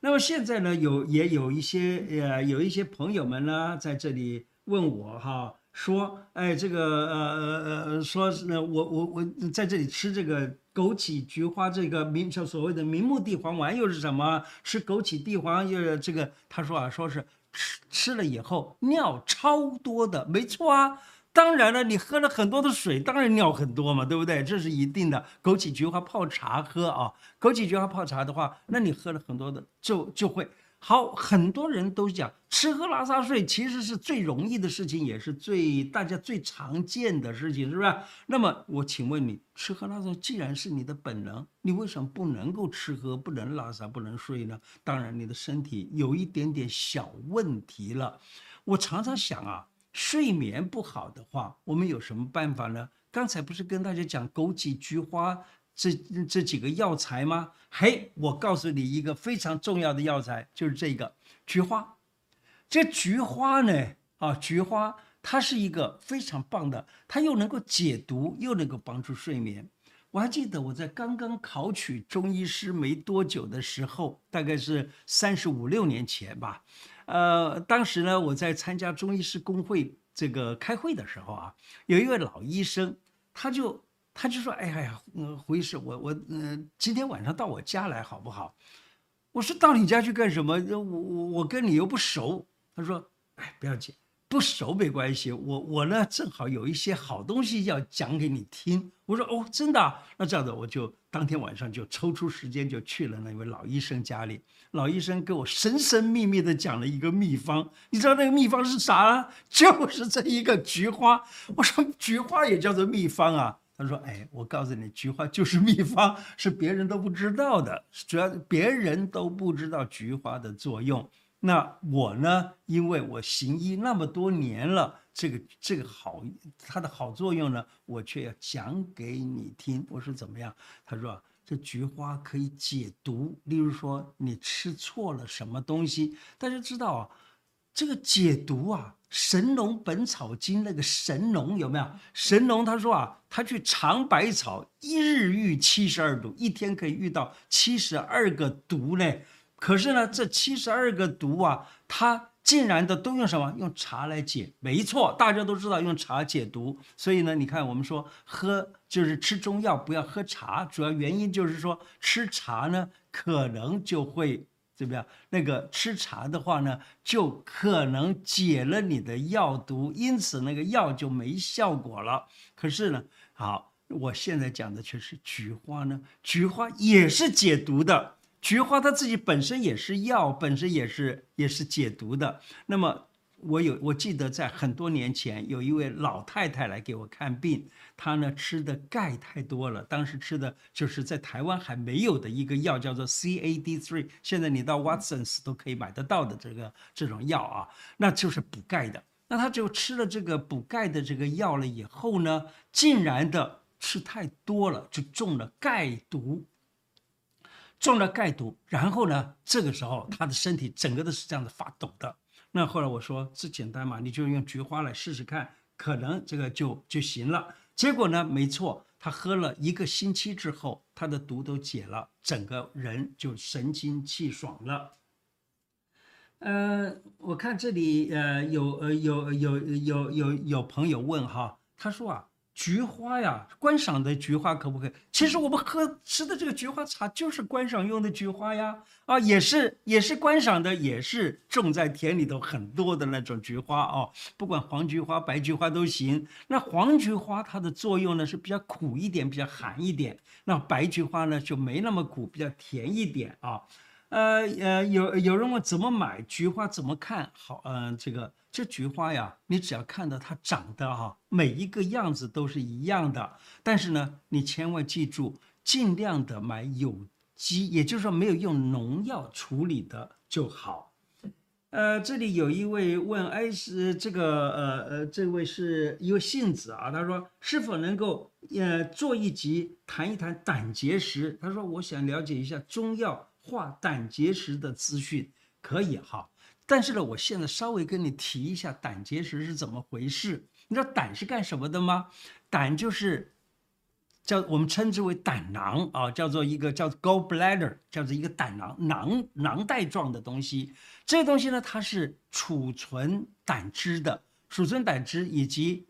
那么现在呢，有也有一些呃有一些朋友们呢在这里问我哈，说哎这个呃呃呃说是我我我在这里吃这个枸杞菊花这个名叫所谓的明目地黄丸又是什么？吃枸杞地黄又是这个他说啊说是。吃吃了以后尿超多的，没错啊。当然了，你喝了很多的水，当然尿很多嘛，对不对？这是一定的。枸杞菊花泡茶喝啊，枸杞菊花泡茶的话，那你喝了很多的，就就会。好，很多人都讲吃喝拉撒睡其实是最容易的事情，也是最大家最常见的事情，是不是？那么我请问你，吃喝拉撒既然是你的本能，你为什么不能够吃喝，不能拉撒，不能睡呢？当然，你的身体有一点点小问题了。我常常想啊，睡眠不好的话，我们有什么办法呢？刚才不是跟大家讲枸杞菊花？这这几个药材吗？嘿，我告诉你一个非常重要的药材，就是这个菊花。这菊花呢，啊，菊花它是一个非常棒的，它又能够解毒，又能够帮助睡眠。我还记得我在刚刚考取中医师没多久的时候，大概是三十五六年前吧。呃，当时呢，我在参加中医师工会这个开会的时候啊，有一位老医生，他就。他就说：“哎呀，嗯，胡医师，我我嗯，今天晚上到我家来好不好？”我说：“到你家去干什么？我我我跟你又不熟。”他说：“哎，不要紧，不熟没关系。我我呢，正好有一些好东西要讲给你听。”我说：“哦，真的？那这样子，我就当天晚上就抽出时间就去了那位老医生家里。老医生给我神神秘秘的讲了一个秘方。你知道那个秘方是啥？[laughs] 就是这一个菊花。我说菊花也叫做秘方啊。”他说：“哎，我告诉你，菊花就是秘方，是别人都不知道的。主要别人都不知道菊花的作用。那我呢？因为我行医那么多年了，这个这个好，它的好作用呢，我却要讲给你听。我说怎么样？他说这菊花可以解毒。例如说你吃错了什么东西，大家知道啊，这个解毒啊。”《神农本草经》那个神农有没有？神农他说啊，他去尝百草，一日遇七十二毒，一天可以遇到七十二个毒呢。可是呢，这七十二个毒啊，它竟然的都用什么？用茶来解。没错，大家都知道用茶解毒。所以呢，你看我们说喝就是吃中药不要喝茶，主要原因就是说吃茶呢可能就会。怎么样？那个吃茶的话呢，就可能解了你的药毒，因此那个药就没效果了。可是呢，好，我现在讲的却是菊花呢，菊花也是解毒的，菊花它自己本身也是药，本身也是也是解毒的。那么。我有，我记得在很多年前，有一位老太太来给我看病，她呢吃的钙太多了，当时吃的就是在台湾还没有的一个药，叫做 CAD3，现在你到 Watsons 都可以买得到的这个这种药啊，那就是补钙的。那她就吃了这个补钙的这个药了以后呢，竟然的吃太多了，就中了钙毒，中了钙毒，然后呢，这个时候他的身体整个都是这样子发抖的。那后来我说这简单嘛，你就用菊花来试试看，可能这个就就行了。结果呢，没错，他喝了一个星期之后，他的毒都解了，整个人就神清气爽了。呃，我看这里呃有呃有有有有有朋友问哈，他说啊。菊花呀，观赏的菊花可不可以？其实我们喝吃的这个菊花茶就是观赏用的菊花呀，啊，也是也是观赏的，也是种在田里头很多的那种菊花哦，不管黄菊花、白菊花都行。那黄菊花它的作用呢是比较苦一点，比较寒一点；那白菊花呢就没那么苦，比较甜一点啊。呃呃，有有人问怎么买菊花，怎么看好？嗯、呃，这个。这菊花呀，你只要看到它长得哈，每一个样子都是一样的。但是呢，你千万记住，尽量的买有机，也就是说没有用农药处理的就好。呃，这里有一位问，哎，是这个呃呃，这位是一位杏子啊，他说是否能够呃做一集谈一谈胆结石？他说我想了解一下中药化胆结石的资讯，可以哈。但是呢，我现在稍微跟你提一下胆结石是怎么回事。你知道胆是干什么的吗？胆就是叫我们称之为胆囊啊，叫做一个叫 gallbladder，叫做一个胆囊囊囊袋状的东西。这个东西呢，它是储存胆汁的，储存胆汁以及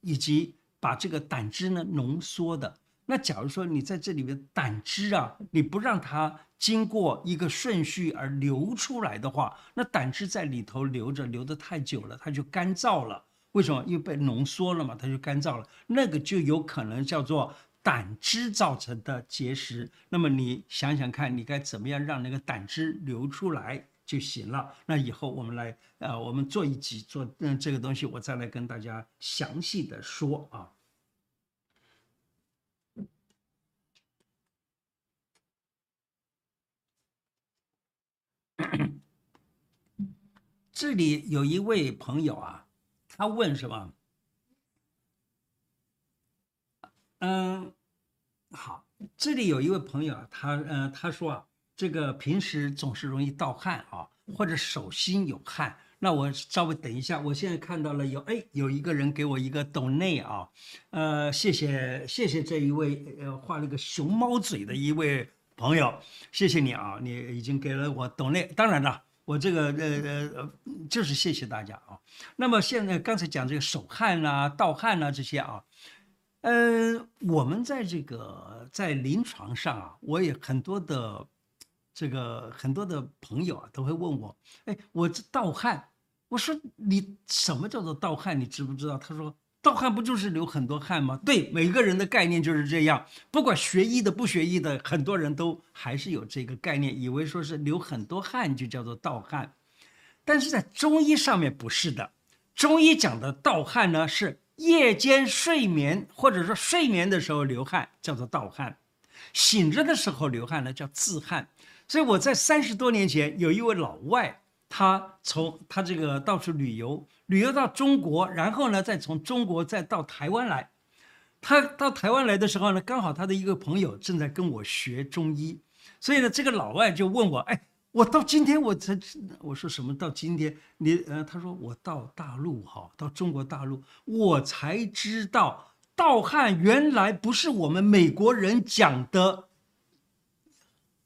以及把这个胆汁呢浓缩的。那假如说你在这里面胆汁啊，你不让它经过一个顺序而流出来的话，那胆汁在里头流着，流得太久了，它就干燥了。为什么？因为被浓缩了嘛，它就干燥了。那个就有可能叫做胆汁造成的结石。那么你想想看，你该怎么样让那个胆汁流出来就行了。那以后我们来，呃，我们做一集做嗯这个东西，我再来跟大家详细的说啊。[clears throat] 这里有一位朋友啊，他问什么？嗯，好，这里有一位朋友啊，他嗯，他说啊，这个平时总是容易盗汗啊，或者手心有汗。那我稍微等一下，我现在看到了有哎，有一个人给我一个 donate 啊，呃，谢谢谢谢这一位呃画了个熊猫嘴的一位。朋友，谢谢你啊！你已经给了我懂内，当然了，我这个呃呃呃，就是谢谢大家啊。那么现在刚才讲这个手汗呐、盗汗呐这些啊，呃，我们在这个在临床上啊，我也很多的这个很多的朋友啊都会问我，哎，我这盗汗，我说你什么叫做盗汗？你知不知道？他说。盗汗不就是流很多汗吗？对，每个人的概念就是这样。不管学医的不学医的，很多人都还是有这个概念，以为说是流很多汗就叫做盗汗。但是在中医上面不是的，中医讲的盗汗呢是夜间睡眠或者说睡眠的时候流汗叫做盗汗，醒着的时候流汗呢叫自汗。所以我在三十多年前有一位老外。他从他这个到处旅游，旅游到中国，然后呢，再从中国再到台湾来。他到台湾来的时候呢，刚好他的一个朋友正在跟我学中医，所以呢，这个老外就问我：“哎，我到今天我才……我说什么？到今天你……呃，他说我到大陆哈，到中国大陆，我才知道盗汗原来不是我们美国人讲的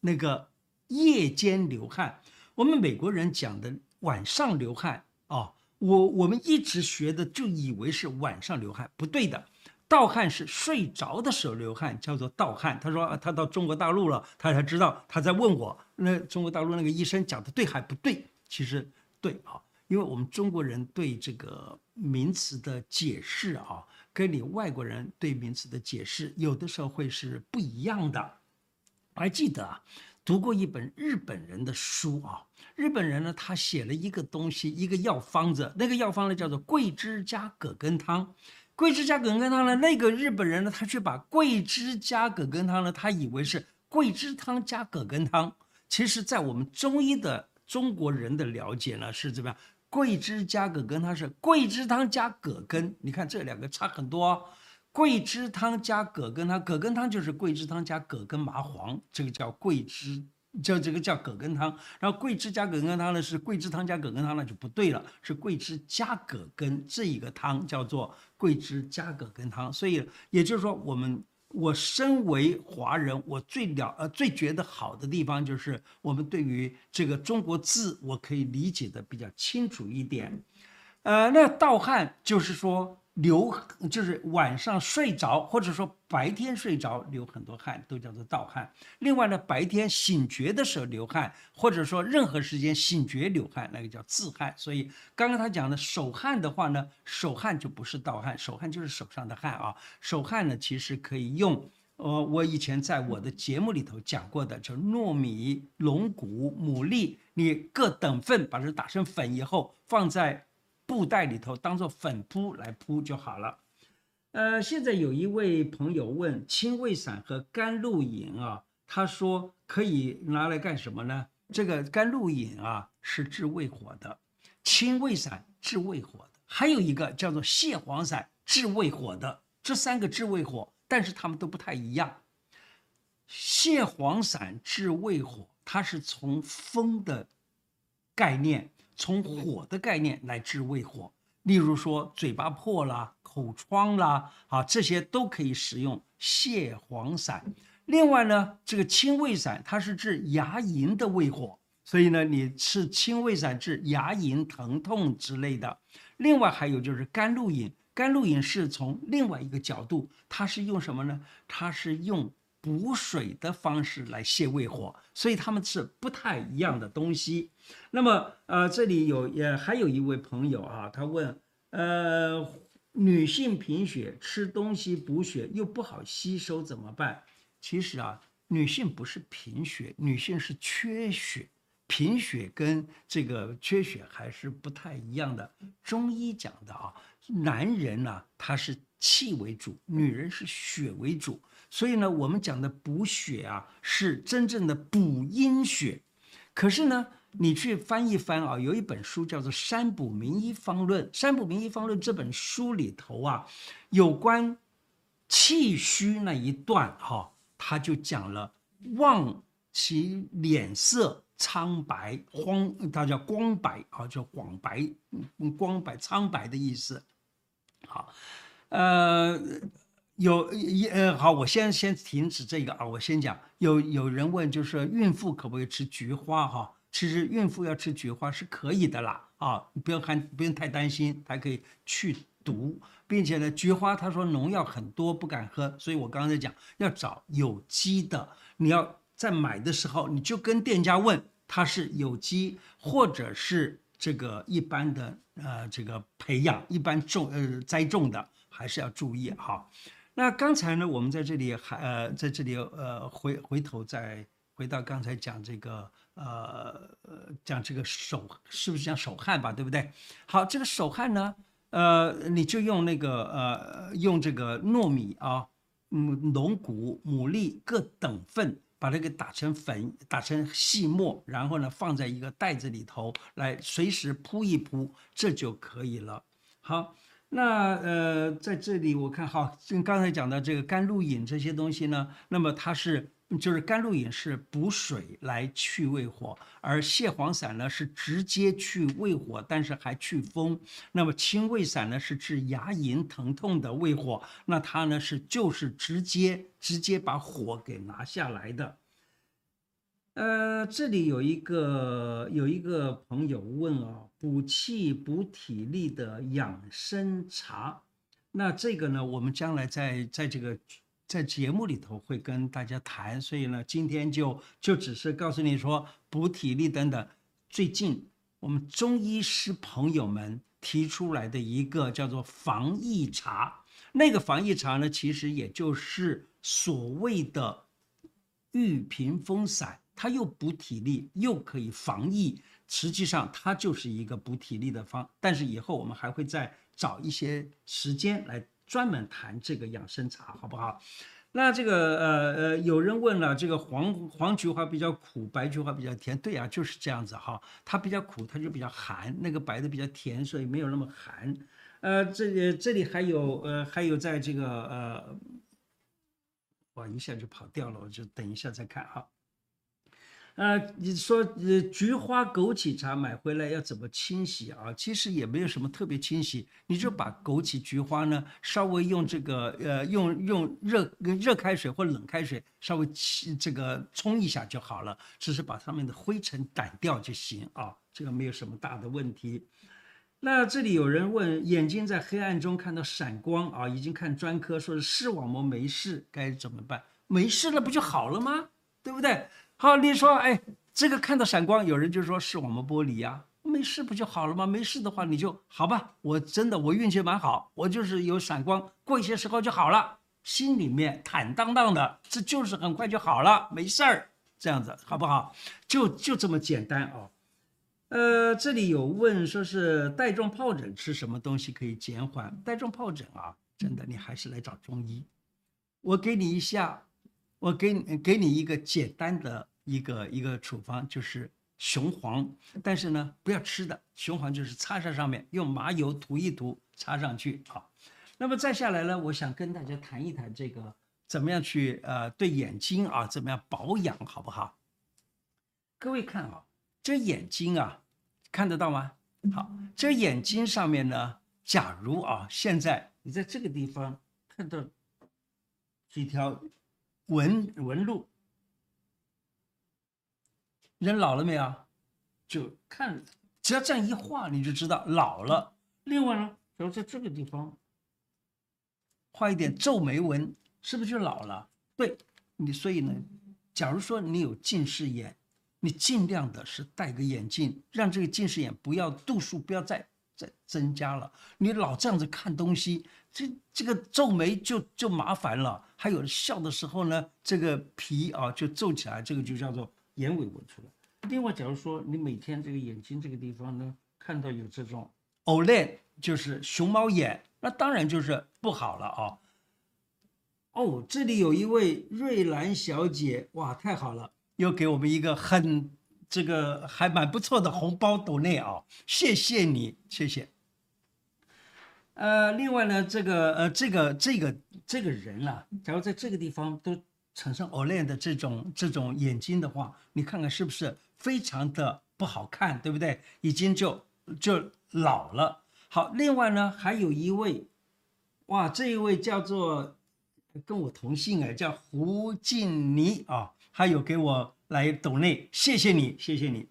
那个夜间流汗。”我们美国人讲的晚上流汗啊，我我们一直学的就以为是晚上流汗，不对的。盗汗是睡着的时候流汗，叫做盗汗。他说他到中国大陆了，他才知道，他在问我，那中国大陆那个医生讲的对还不对？其实对啊，因为我们中国人对这个名词的解释啊，跟你外国人对名词的解释有的时候会是不一样的。还记得啊。读过一本日本人的书啊，日本人呢，他写了一个东西，一个药方子，那个药方呢叫做桂枝加葛根汤。桂枝加葛根汤呢，那个日本人呢，他却把桂枝加葛根汤呢，他以为是桂枝汤加葛根汤。其实，在我们中医的中国人的了解呢，是怎么样？桂枝加葛根汤是桂枝汤加葛根，你看这两个差很多哦。桂枝汤加葛根汤，葛根汤就是桂枝汤加葛根麻黄，这个叫桂枝，叫这个叫葛根汤。然后桂枝加葛根汤呢是桂枝汤加葛根汤，那就不对了，是桂枝加葛根这一个汤叫做桂枝加葛根汤。所以也就是说，我们我身为华人，我最了呃最觉得好的地方就是我们对于这个中国字，我可以理解的比较清楚一点。呃，那盗汗就是说。流就是晚上睡着，或者说白天睡着流很多汗，都叫做盗汗。另外呢，白天醒觉的时候流汗，或者说任何时间醒觉流汗，那个叫自汗。所以刚刚他讲的手汗的话呢，手汗就不是盗汗，手汗就是手上的汗啊。手汗呢，其实可以用，呃，我以前在我的节目里头讲过的，就糯米、龙骨、牡蛎，你各等份把它打成粉以后，放在。布袋里头当做粉扑来扑就好了。呃，现在有一位朋友问清胃散和甘露饮啊，他说可以拿来干什么呢？这个甘露饮啊是治胃火的，清胃散治胃火的，还有一个叫做泻黄散治胃火的，这三个治胃火，但是他们都不太一样。泻黄散治胃火，它是从风的概念。从火的概念来治胃火，例如说嘴巴破了、口疮啦，啊，这些都可以使用泻黄散。另外呢，这个清胃散它是治牙龈的胃火，所以呢，你吃清胃散治牙龈疼痛之类的。另外还有就是甘露饮，甘露饮是从另外一个角度，它是用什么呢？它是用。补水的方式来泻胃火，所以他们是不太一样的东西。那么，呃，这里有也还有一位朋友啊，他问，呃，女性贫血吃东西补血又不好吸收怎么办？其实啊，女性不是贫血，女性是缺血。贫血跟这个缺血还是不太一样的。中医讲的啊，男人呢，他是气为主，女人是血为主。所以呢，我们讲的补血啊，是真正的补阴血。可是呢，你去翻一翻啊，有一本书叫做《山补名医方论》。《山补名医方论》这本书里头啊，有关气虚那一段哈、啊，他就讲了，望其脸色苍白，黄，它叫光白啊，叫广白，光白苍白的意思。好，呃。有一呃好，我先先停止这个啊，我先讲。有有人问，就是孕妇可不可以吃菊花哈？其实孕妇要吃菊花是可以的啦啊，不用看不用太担心，它可以去毒，并且呢，菊花他说农药很多，不敢喝，所以我刚才讲要找有机的。你要在买的时候，你就跟店家问它是有机或者是这个一般的呃这个培养一般种呃栽种的，还是要注意哈。那刚才呢，我们在这里还呃，在这里呃，回回头再回到刚才讲这个呃讲这个手是不是讲手汗吧，对不对？好，这个手汗呢，呃，你就用那个呃，用这个糯米啊，嗯，龙骨、牡蛎各等份，把它给打成粉，打成细末，然后呢，放在一个袋子里头来随时铺一铺，这就可以了。好。那呃，在这里我看好，跟刚才讲的这个甘露饮这些东西呢，那么它是就是甘露饮是补水来去胃火，而泻黄散呢是直接去胃火，但是还去风。那么清胃散呢是治牙龈疼痛的胃火，那它呢是就是直接直接把火给拿下来的。呃，这里有一个有一个朋友问啊，补气补体力的养生茶，那这个呢，我们将来在在这个在节目里头会跟大家谈，所以呢，今天就就只是告诉你说补体力等等。最近我们中医师朋友们提出来的一个叫做防疫茶，那个防疫茶呢，其实也就是所谓的玉屏风散。它又补体力，又可以防疫，实际上它就是一个补体力的方。但是以后我们还会再找一些时间来专门谈这个养生茶，好不好？那这个呃呃，有人问了，这个黄黄菊花比较苦，白菊花比较甜，对啊，就是这样子哈。它比较苦，它就比较寒；那个白的比较甜，所以没有那么寒。呃，这里这里还有呃还有在这个呃，哇，一下就跑掉了，我就等一下再看哈。呃，你说呃，菊花枸杞茶买回来要怎么清洗啊？其实也没有什么特别清洗，你就把枸杞、菊花呢，稍微用这个呃，用用热热开水或冷开水稍微清这个冲一下就好了，只是把上面的灰尘掸掉就行啊，这个没有什么大的问题。那这里有人问，眼睛在黑暗中看到闪光啊，已经看专科说是视网膜没事，该怎么办？没事了不就好了吗？对不对？好，你说，哎，这个看到闪光，有人就说视网膜剥离呀，没事不就好了吗？没事的话，你就好吧。我真的我运气蛮好，我就是有闪光，过一些时候就好了，心里面坦荡荡的，这就是很快就好了，没事儿，这样子好不好？就就这么简单哦。呃，这里有问说是带状疱疹吃什么东西可以减缓？带状疱疹啊，真的你还是来找中医，我给你一下。我给你给你一个简单的一个一个处方，就是雄黄，但是呢，不要吃的，雄黄就是擦在上面，用麻油涂一涂，擦上去好。那么再下来呢，我想跟大家谈一谈这个怎么样去呃对眼睛啊怎么样保养，好不好？各位看啊，这眼睛啊看得到吗？好，这眼睛上面呢，假如啊现在你在这个地方看到几条。纹纹路，人老了没有？就看，只要这样一画，你就知道老了。另外呢，比如在这个地方画一点皱眉纹，是不是就老了？对，你所以呢，假如说你有近视眼，你尽量的是戴个眼镜，让这个近视眼不要度数不要再再增加了。你老这样子看东西。这这个皱眉就就麻烦了，还有笑的时候呢，这个皮啊就皱起来，这个就叫做眼尾纹出来。另外，假如说你每天这个眼睛这个地方呢，看到有这种 o l 就是熊猫眼，那当然就是不好了啊。哦，这里有一位瑞兰小姐，哇，太好了，又给我们一个很这个还蛮不错的红包斗内啊，谢谢你，谢谢。呃，另外呢，这个呃，这个这个这个人啊，假如在这个地方都产生 Oled 的这种这种眼睛的话，你看看是不是非常的不好看，对不对？已经就就老了。好，另外呢，还有一位，哇，这一位叫做跟我同姓哎，叫胡静妮啊，还有给我来抖内，谢谢你，谢谢你。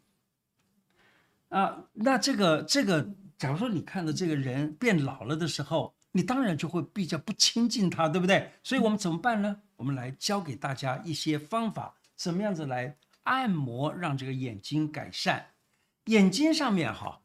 啊，那这个这个。假如说你看到这个人变老了的时候，你当然就会比较不亲近他，对不对？所以我们怎么办呢？我们来教给大家一些方法，怎么样子来按摩，让这个眼睛改善。眼睛上面哈，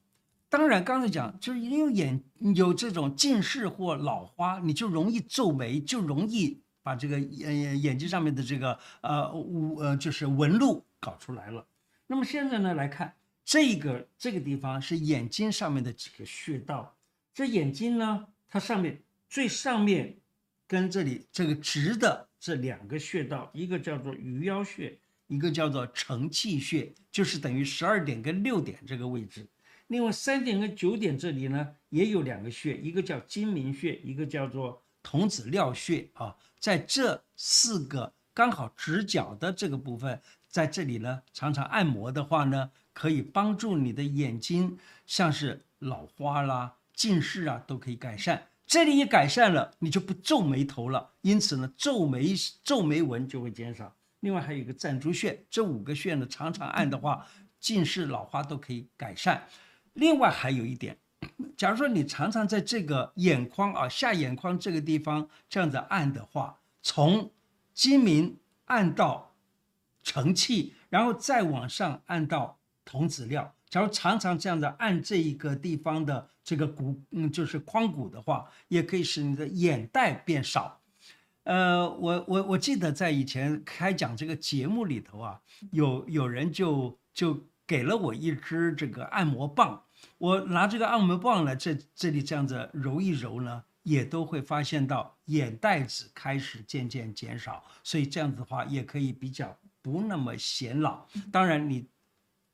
当然刚才讲就是因为眼有这种近视或老花，你就容易皱眉，就容易把这个眼眼睛上面的这个呃纹呃就是纹路搞出来了。那么现在呢来看。这个这个地方是眼睛上面的几个穴道，这眼睛呢，它上面最上面跟这里这个直的这两个穴道，一个叫做鱼腰穴，一个叫做承泣穴，就是等于十二点跟六点这个位置。另外三点跟九点这里呢，也有两个穴，一个叫睛明穴，一个叫做童子髎穴啊，在这四个刚好直角的这个部分，在这里呢，常常按摩的话呢。可以帮助你的眼睛，像是老花啦、近视啊，都可以改善。这里一改善了，你就不皱眉头了，因此呢，皱眉皱眉纹就会减少。另外还有一个攒珠穴，这五个穴呢，常常按的话，近视、老花都可以改善。另外还有一点，假如说你常常在这个眼眶啊、下眼眶这个地方这样子按的话，从睛明按到承泣，然后再往上按到。童子髎，假如常常这样子按这一个地方的这个骨，嗯，就是眶骨的话，也可以使你的眼袋变少。呃，我我我记得在以前开讲这个节目里头啊，有有人就就给了我一支这个按摩棒，我拿这个按摩棒呢，这这里这样子揉一揉呢，也都会发现到眼袋子开始渐渐减少，所以这样子的话也可以比较不那么显老。当然你。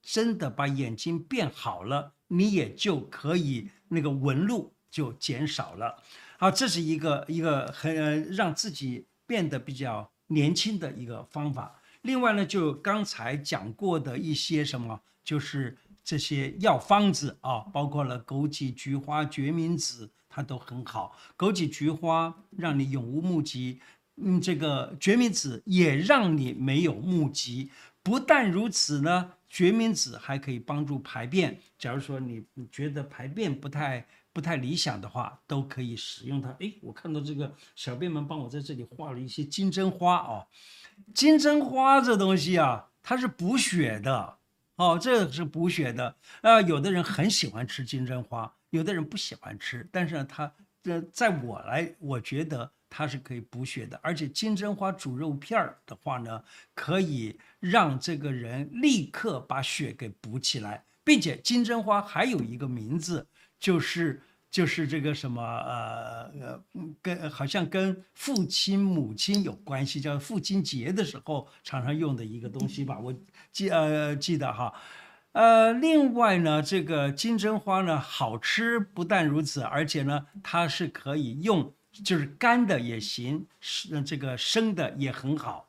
真的把眼睛变好了，你也就可以那个纹路就减少了。好，这是一个一个很让自己变得比较年轻的一个方法。另外呢，就刚才讲过的一些什么，就是这些药方子啊，包括了枸杞、菊花、决明子，它都很好。枸杞、菊花让你永无目疾，嗯，这个决明子也让你没有目疾。不但如此呢，决明子还可以帮助排便。假如说你觉得排便不太不太理想的话，都可以使用它。诶，我看到这个小编们帮我在这里画了一些金针花啊。金针花这东西啊，它是补血的哦，这是补血的。啊，有的人很喜欢吃金针花，有的人不喜欢吃。但是呢，它这在我来，我觉得它是可以补血的。而且金针花煮肉片儿的话呢，可以让这个人立刻把血给补起来，并且金针花还有一个名字，就是。就是这个什么呃呃，跟好像跟父亲母亲有关系，叫父亲节的时候常常用的一个东西吧，我记呃记得哈，呃，另外呢，这个金针花呢好吃，不但如此，而且呢它是可以用，就是干的也行，是这个生的也很好，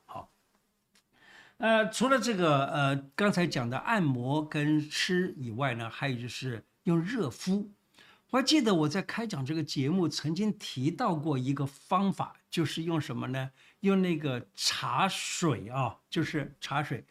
呃，除了这个呃刚才讲的按摩跟吃以外呢，还有就是用热敷。我还记得我在开讲这个节目曾经提到过一个方法，就是用什么呢？用那个茶水啊，就是茶水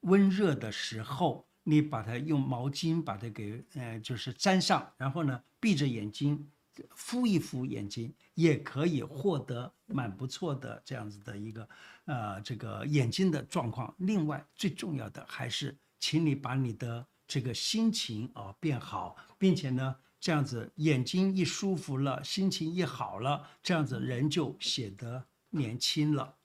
温热的时候，你把它用毛巾把它给呃，就是沾上，然后呢闭着眼睛敷一敷眼睛，也可以获得蛮不错的这样子的一个呃这个眼睛的状况。另外最重要的还是，请你把你的这个心情啊变好，并且呢。这样子眼睛一舒服了，心情一好了，这样子人就显得年轻了。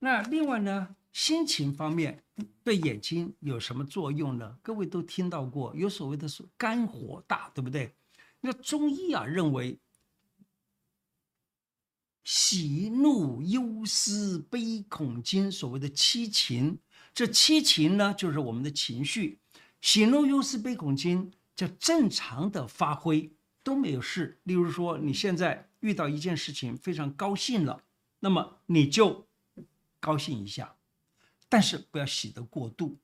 那另外呢，心情方面对眼睛有什么作用呢？各位都听到过，有所谓的是肝火大，对不对？那中医啊认为。喜怒忧思悲恐惊，所谓的七情，这七情呢，就是我们的情绪。喜怒忧思悲恐惊，叫正常的发挥都没有事。例如说，你现在遇到一件事情，非常高兴了，那么你就高兴一下，但是不要喜得过度。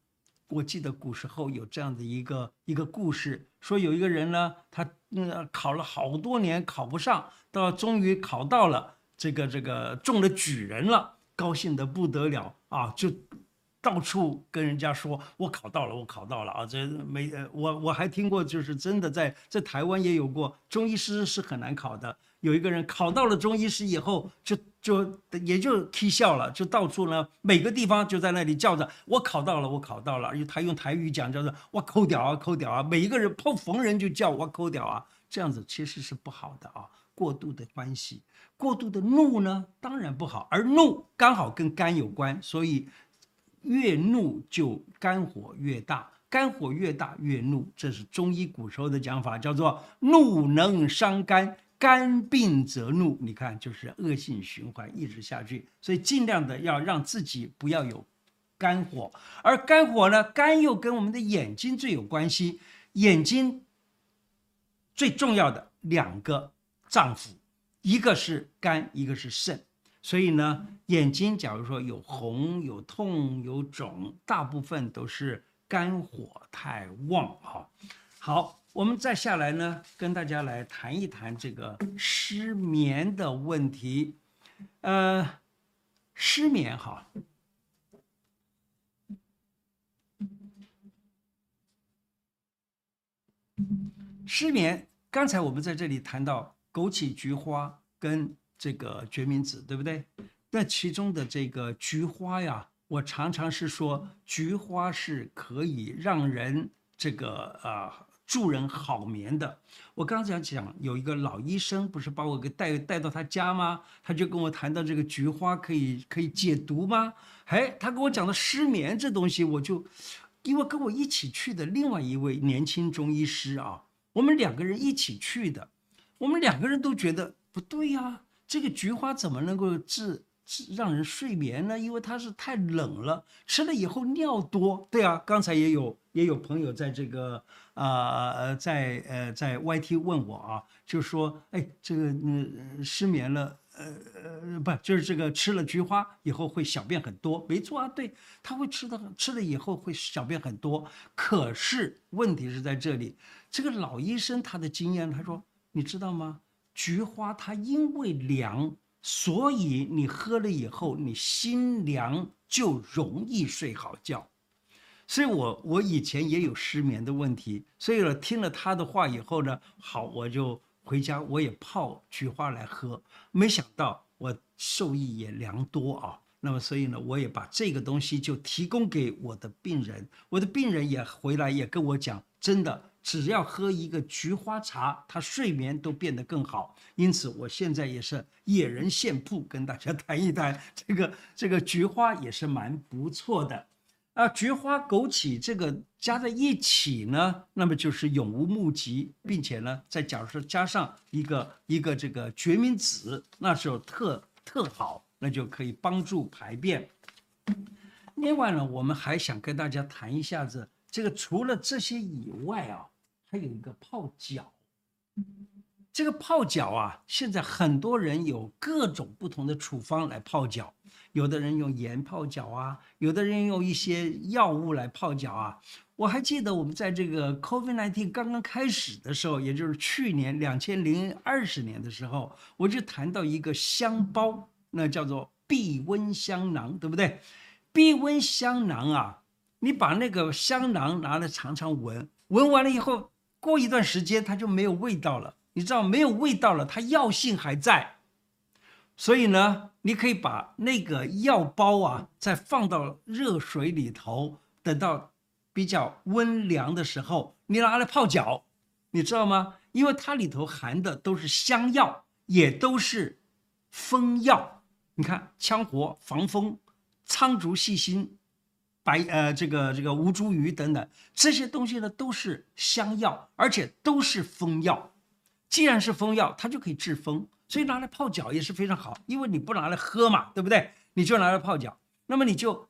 我记得古时候有这样的一个一个故事，说有一个人呢，他嗯考了好多年考不上，到终于考到了。这个这个中了举人了，高兴得不得了啊！就到处跟人家说：“我考到了，我考到了啊！”这没呃，我我还听过，就是真的在在台湾也有过，中医师是很难考的。有一个人考到了中医师以后，就就也就气笑了，就到处呢每个地方就在那里叫着：“我考到了，我考到了！”而他用台语讲叫做：“我抠掉啊，抠掉啊！”每一个人碰逢人就叫我抠掉啊，这样子其实是不好的啊。过度的欢喜，过度的怒呢，当然不好。而怒刚好跟肝有关，所以越怒就肝火越大，肝火越大越怒，这是中医古时候的讲法，叫做怒能伤肝，肝病则怒。你看，就是恶性循环，一直下去。所以尽量的要让自己不要有肝火，而肝火呢，肝又跟我们的眼睛最有关系，眼睛最重要的两个。脏腑，一个是肝，一个是肾，所以呢，眼睛假如说有红、有痛、有肿，大部分都是肝火太旺哈。好，我们再下来呢，跟大家来谈一谈这个失眠的问题。呃，失眠哈，失眠，刚才我们在这里谈到。枸杞、菊花跟这个决明子，对不对？那其中的这个菊花呀，我常常是说，菊花是可以让人这个啊助人好眠的。我刚才讲有一个老医生，不是把我给带带到他家吗？他就跟我谈到这个菊花可以可以解毒吗？哎，他跟我讲的失眠这东西，我就因为跟我一起去的另外一位年轻中医师啊，我们两个人一起去的。我们两个人都觉得不对呀，这个菊花怎么能够治治让人睡眠呢？因为它是太冷了，吃了以后尿多。对啊，刚才也有也有朋友在这个啊在呃在 YT 问我啊，就说哎这个嗯失眠了，呃呃不就是这个吃了菊花以后会小便很多？没错啊，对，他会吃的吃了以后会小便很多。可是问题是在这里，这个老医生他的经验，他说你知道吗？菊花它因为凉。所以你喝了以后，你心凉就容易睡好觉。所以我我以前也有失眠的问题，所以呢，听了他的话以后呢，好，我就回家我也泡菊花来喝，没想到我受益也良多啊。那么所以呢，我也把这个东西就提供给我的病人，我的病人也回来也跟我讲，真的。只要喝一个菊花茶，他睡眠都变得更好。因此，我现在也是野人献曝，跟大家谈一谈这个这个菊花也是蛮不错的啊。菊花、枸杞这个加在一起呢，那么就是永无目疾，并且呢，再假如说加上一个一个这个决明子，那时候特特好，那就可以帮助排便。另外呢，我们还想跟大家谈一下子这个，除了这些以外啊。还有一个泡脚，这个泡脚啊，现在很多人有各种不同的处方来泡脚，有的人用盐泡脚啊，有的人用一些药物来泡脚啊。我还记得我们在这个 COVID-19 刚刚开始的时候，也就是去年两千零二十年的时候，我就谈到一个香包，那叫做避瘟香囊，对不对？避瘟香囊啊，你把那个香囊拿来尝尝闻，闻完了以后。过一段时间，它就没有味道了。你知道，没有味道了，它药性还在。所以呢，你可以把那个药包啊，再放到热水里头，等到比较温凉的时候，你拿来泡脚，你知道吗？因为它里头含的都是香药，也都是风药。你看，羌活、防风、苍竹细辛。白呃，这个这个吴茱萸等等这些东西呢，都是香药，而且都是风药。既然是风药，它就可以治风，所以拿来泡脚也是非常好。因为你不拿来喝嘛，对不对？你就拿来泡脚，那么你就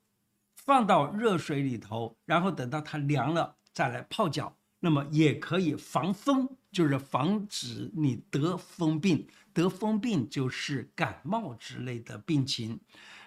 放到热水里头，然后等到它凉了再来泡脚，那么也可以防风，就是防止你得风病。得风病就是感冒之类的病情。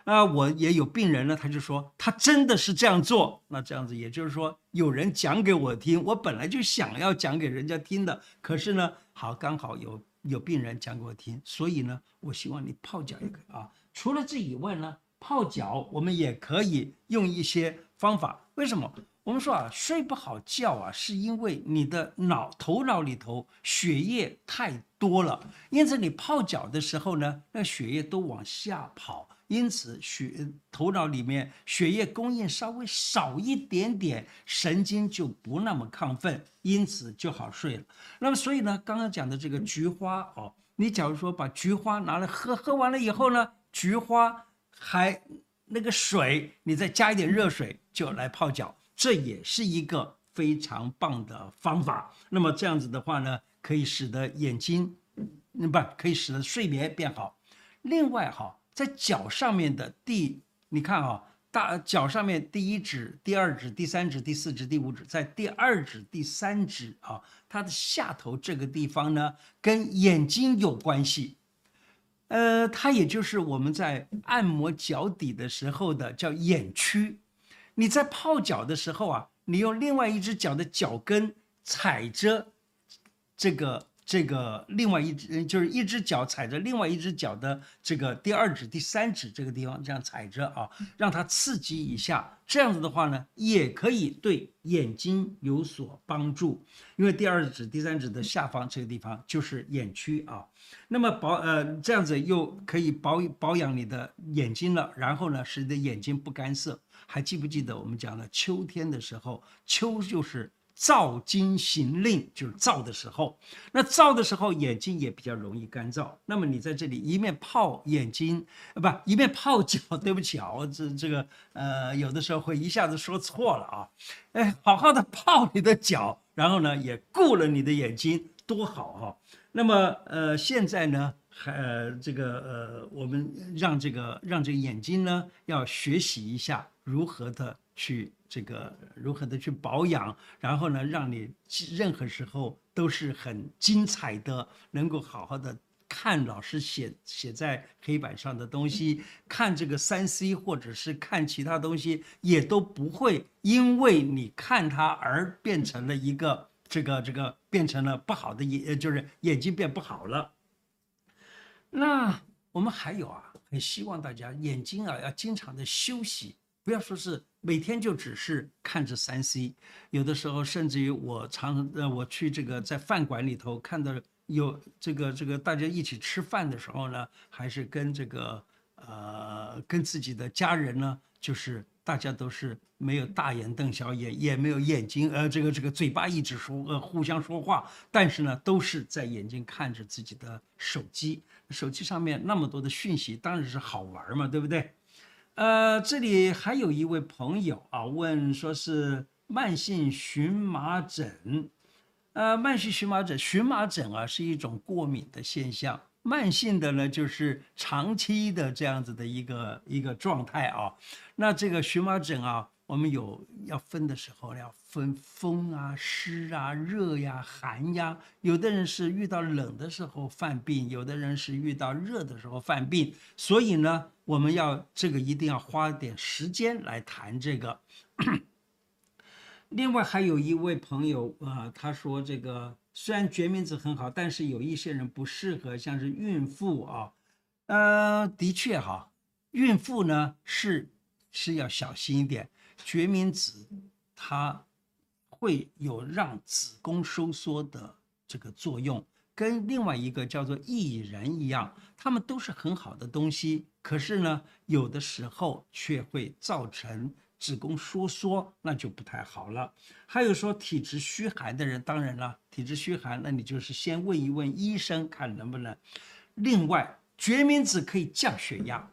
啊，我也有病人呢，他就说他真的是这样做。那这样子，也就是说有人讲给我听，我本来就想要讲给人家听的，可是呢，好刚好有有病人讲给我听，所以呢，我希望你泡脚也可以啊。除了这以外呢，泡脚我们也可以用一些方法。为什么？我们说啊，睡不好觉啊，是因为你的脑头脑里头血液太多了，因此你泡脚的时候呢，那血液都往下跑。因此，血头脑里面血液供应稍微少一点点，神经就不那么亢奋，因此就好睡了。那么，所以呢，刚刚讲的这个菊花哦，你假如说把菊花拿来喝，喝完了以后呢，菊花还那个水，你再加一点热水就来泡脚，这也是一个非常棒的方法。那么这样子的话呢，可以使得眼睛，嗯不，可以使得睡眠变好。另外哈。在脚上面的第，你看啊，大脚上面第一指、第二指、第三指、第四指、第五指，在第二指、第三指啊，它的下头这个地方呢，跟眼睛有关系。呃，它也就是我们在按摩脚底的时候的叫眼区。你在泡脚的时候啊，你用另外一只脚的脚跟踩着这个。这个另外一只就是一只脚踩着另外一只脚的这个第二指、第三指这个地方，这样踩着啊，让它刺激一下。这样子的话呢，也可以对眼睛有所帮助，因为第二指、第三指的下方这个地方就是眼区啊。那么保呃这样子又可以保保养你的眼睛了，然后呢，使你的眼睛不干涩。还记不记得我们讲了秋天的时候，秋就是。燥经行令就是燥的时候，那燥的时候眼睛也比较容易干燥。那么你在这里一面泡眼睛，呃不一面泡脚，对不起啊，这这个呃有的时候会一下子说错了啊。哎，好好的泡你的脚，然后呢也顾了你的眼睛，多好哈。那么呃现在呢还呃这个呃，我们让这个让这个眼睛呢，要学习一下如何的去这个如何的去保养，然后呢，让你任何时候都是很精彩的，能够好好的看老师写写在黑板上的东西，看这个三 C 或者是看其他东西，也都不会因为你看它而变成了一个这个这个变成了不好的眼，就是眼睛变不好了。那我们还有啊，很希望大家眼睛啊要经常的休息，不要说是每天就只是看着三 C，有的时候甚至于我常呃我去这个在饭馆里头看到有这个这个大家一起吃饭的时候呢，还是跟这个呃跟自己的家人呢，就是。大家都是没有大眼瞪小眼，也没有眼睛，呃，这个这个嘴巴一直说，呃，互相说话，但是呢，都是在眼睛看着自己的手机，手机上面那么多的讯息，当然是好玩嘛，对不对？呃，这里还有一位朋友啊，问说是慢性荨麻疹，呃，慢性荨麻疹，荨麻疹啊是一种过敏的现象。慢性的呢，就是长期的这样子的一个一个状态啊。那这个荨麻疹啊，我们有要分的时候要分风啊、湿啊、热呀、寒呀。有的人是遇到冷的时候犯病，有的人是遇到热的时候犯病。所以呢，我们要这个一定要花点时间来谈这个。另外还有一位朋友啊，他说这个。虽然决明子很好，但是有一些人不适合，像是孕妇啊，呃，的确哈，孕妇呢是是要小心一点。决明子它会有让子宫收缩的这个作用，跟另外一个叫做薏仁一样，它们都是很好的东西，可是呢，有的时候却会造成。子宫收缩那就不太好了。还有说体质虚寒的人，当然了，体质虚寒，那你就是先问一问医生，看能不能。另外，决明子可以降血压，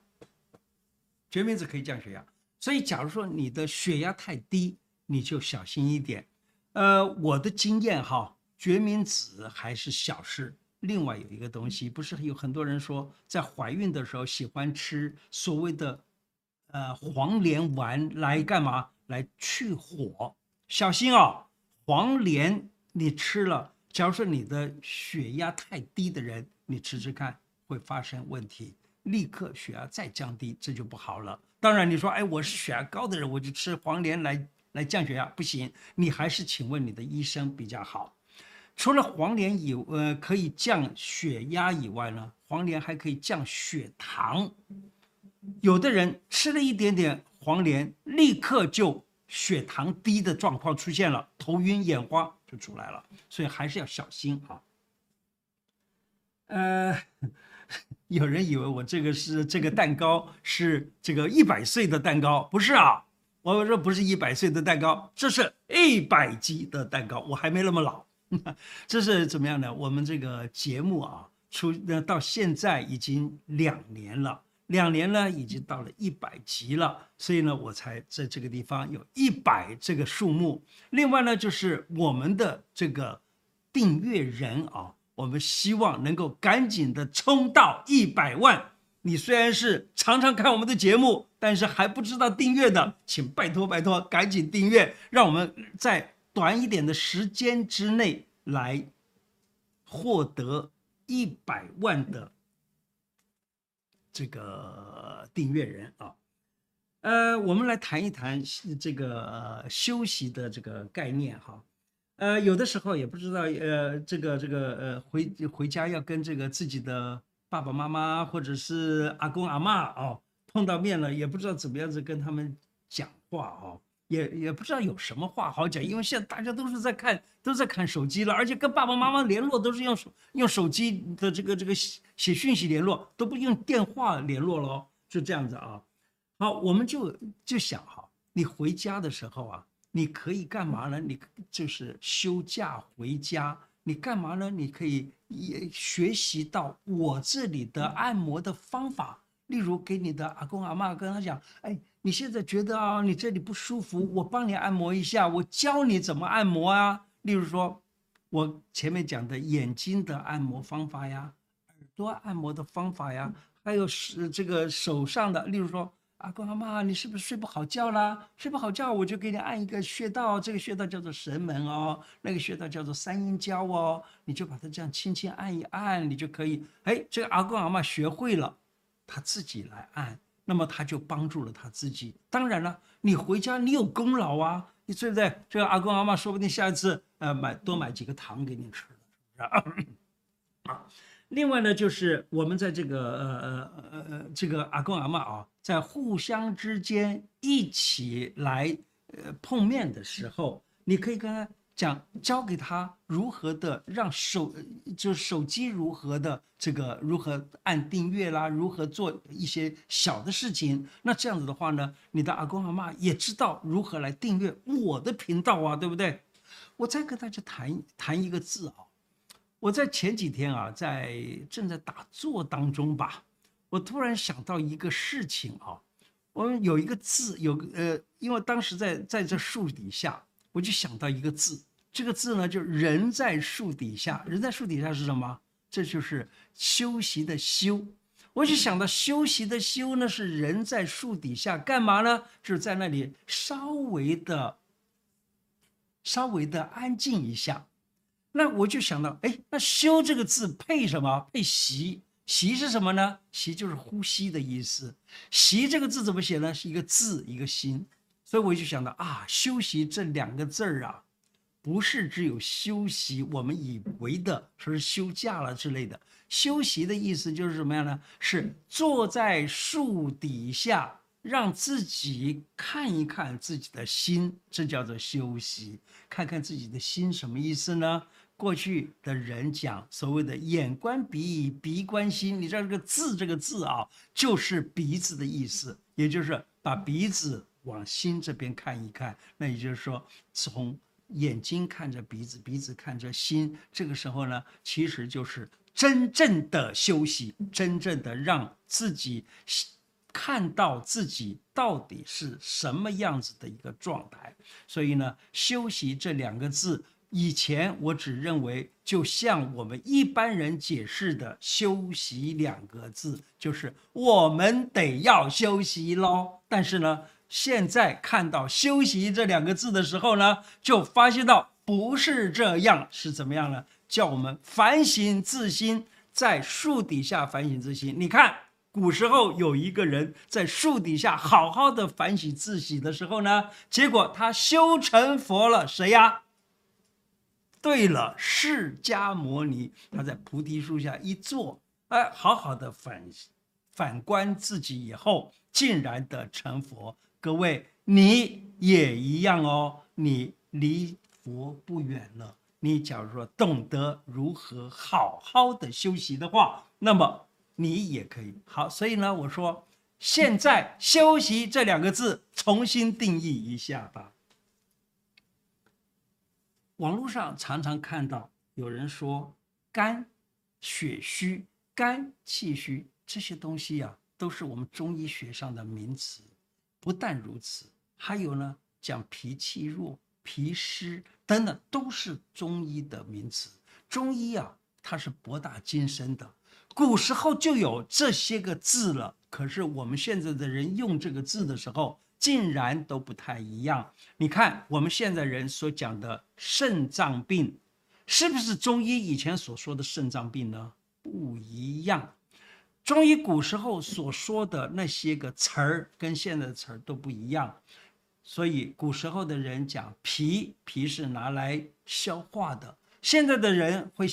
决明子可以降血压。所以，假如说你的血压太低，你就小心一点。呃，我的经验哈，决明子还是小事。另外有一个东西，不是有很多人说在怀孕的时候喜欢吃所谓的。呃，黄连丸来干嘛？来去火，小心哦。黄连你吃了，假如说你的血压太低的人，你吃吃看会发生问题，立刻血压再降低，这就不好了。当然你说，哎，我是血压高的人，我就吃黄连来来降血压，不行，你还是请问你的医生比较好。除了黄连以呃可以降血压以外呢，黄连还可以降血糖。有的人吃了一点点黄连，立刻就血糖低的状况出现了，头晕眼花就出来了，所以还是要小心啊。呃，[laughs] 有人以为我这个是这个蛋糕是这个一百岁的蛋糕，不是啊，我说不是一百岁的蛋糕，这是一百级的蛋糕，我还没那么老。[laughs] 这是怎么样呢？我们这个节目啊，出到现在已经两年了。两年呢，已经到了一百集了，所以呢，我才在这个地方有一百这个数目。另外呢，就是我们的这个订阅人啊，我们希望能够赶紧的冲到一百万。你虽然是常常看我们的节目，但是还不知道订阅的，请拜托拜托，赶紧订阅，让我们在短一点的时间之内来获得一百万的。这个订阅人啊，呃，我们来谈一谈这个休息的这个概念哈，呃，有的时候也不知道呃这个这个呃回回家要跟这个自己的爸爸妈妈或者是阿公阿嬷哦碰到面了，也不知道怎么样子跟他们讲话哦。也也不知道有什么话好讲，因为现在大家都是在看，都在看手机了，而且跟爸爸妈妈联络都是用手用手机的这个这个写写讯息联络，都不用电话联络了，就这样子啊。好，我们就就想哈，你回家的时候啊，你可以干嘛呢？你就是休假回家，你干嘛呢？你可以也学习到我这里的按摩的方法，例如给你的阿公阿妈跟他讲，哎。你现在觉得啊，你这里不舒服，我帮你按摩一下，我教你怎么按摩啊。例如说，我前面讲的眼睛的按摩方法呀，耳朵按摩的方法呀，还有是这个手上的，例如说。阿公阿妈，你是不是睡不好觉啦？睡不好觉，我就给你按一个穴道，这个穴道叫做神门哦，那个穴道叫做三阴交哦，你就把它这样轻轻按一按，你就可以。哎，这个阿公阿妈学会了，他自己来按，那么他就帮助了他自己。当然了，你回家你有功劳啊，你对不对？这个阿公阿妈说不定下一次呃买多买几个糖给你吃，是不是？啊。[coughs] 另外呢，就是我们在这个呃呃呃呃这个阿公阿嬷啊，在互相之间一起来呃碰面的时候，你可以跟他讲，教给他如何的让手就是手机如何的这个如何按订阅啦，如何做一些小的事情。那这样子的话呢，你的阿公阿嬷也知道如何来订阅我的频道啊，对不对？我再跟大家谈谈一个字啊。我在前几天啊，在正在打坐当中吧，我突然想到一个事情啊，我们有一个字，有呃，因为当时在在这树底下，我就想到一个字，这个字呢，就人在树底下，人在树底下是什么？这就是休息的休，我就想到休息的休呢，是人在树底下干嘛呢？就是在那里稍微的、稍微的安静一下。那我就想到，哎，那“休”这个字配什么？配“息”。息是什么呢？息就是呼吸的意思。息这个字怎么写呢？是一个字，一个心。所以我就想到啊，休息这两个字儿啊，不是只有休息，我们以为的说是休假了之类的。休息的意思就是什么样呢？是坐在树底下，让自己看一看自己的心，这叫做休息。看看自己的心什么意思呢？过去的人讲所谓的“眼观鼻，鼻观心”，你知道这个字这个字啊，就是鼻子的意思，也就是把鼻子往心这边看一看。那也就是说，从眼睛看着鼻子，鼻子看着心，这个时候呢，其实就是真正的休息，真正的让自己看到自己到底是什么样子的一个状态。所以呢，休息这两个字。以前我只认为，就像我们一般人解释的“休息”两个字，就是我们得要休息喽。但是呢，现在看到“休息”这两个字的时候呢，就发现到不是这样，是怎么样呢？叫我们反省自心，在树底下反省自心。你看，古时候有一个人在树底下好好的反省自己的时候呢，结果他修成佛了。谁呀？对了，释迦牟尼他在菩提树下一坐，哎，好好的反反观自己以后，竟然的成佛。各位，你也一样哦，你离佛不远了。你假如说懂得如何好好的修习的话，那么你也可以好。所以呢，我说现在修习这两个字重新定义一下吧。网络上常常看到有人说肝血虚、肝气虚这些东西呀、啊，都是我们中医学上的名词。不但如此，还有呢，讲脾气弱、脾湿等等，都是中医的名词。中医啊，它是博大精深的，古时候就有这些个字了。可是我们现在的人用这个字的时候，竟然都不太一样。你看我们现在人所讲的肾脏病，是不是中医以前所说的肾脏病呢？不一样。中医古时候所说的那些个词儿，跟现在的词儿都不一样。所以古时候的人讲脾，脾是拿来消化的。现在的人会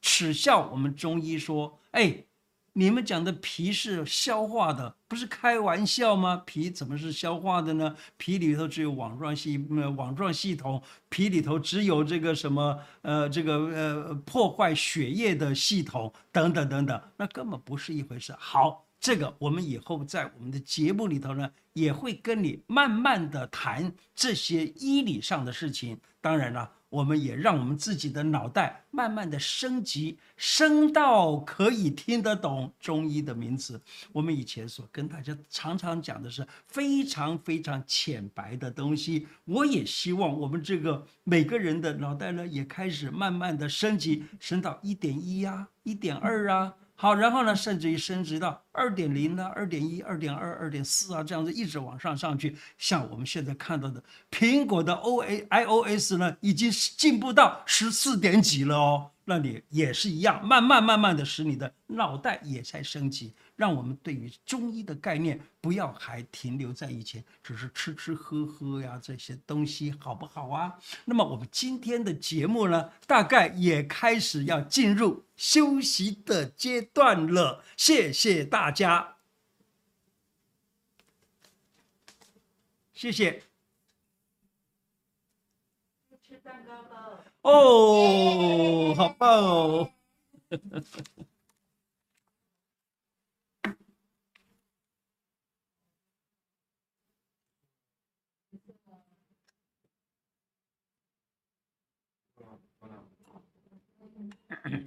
耻笑我们中医说：“哎。”你们讲的脾是消化的，不是开玩笑吗？脾怎么是消化的呢？脾里头只有网状系呃网状系统，脾里头只有这个什么呃这个呃破坏血液的系统等等等等，那根本不是一回事。好，这个我们以后在我们的节目里头呢，也会跟你慢慢的谈这些医理上的事情。当然了。我们也让我们自己的脑袋慢慢的升级，升到可以听得懂中医的名词。我们以前所跟大家常常讲的是非常非常浅白的东西。我也希望我们这个每个人的脑袋呢，也开始慢慢的升级，升到一点一呀，一点二啊。好，然后呢，甚至于升级到二点零呢、二点一、二点二、二点四啊，这样子一直往上上去。像我们现在看到的，苹果的 O A I O S 呢，已经进步到十四点几了哦。那你也是一样，慢慢慢慢的使你的脑袋也在升级，让我们对于中医的概念不要还停留在以前，只是吃吃喝喝呀这些东西，好不好啊？那么我们今天的节目呢，大概也开始要进入休息的阶段了。谢谢大家，谢谢。吃蛋糕了。哦，好棒哦！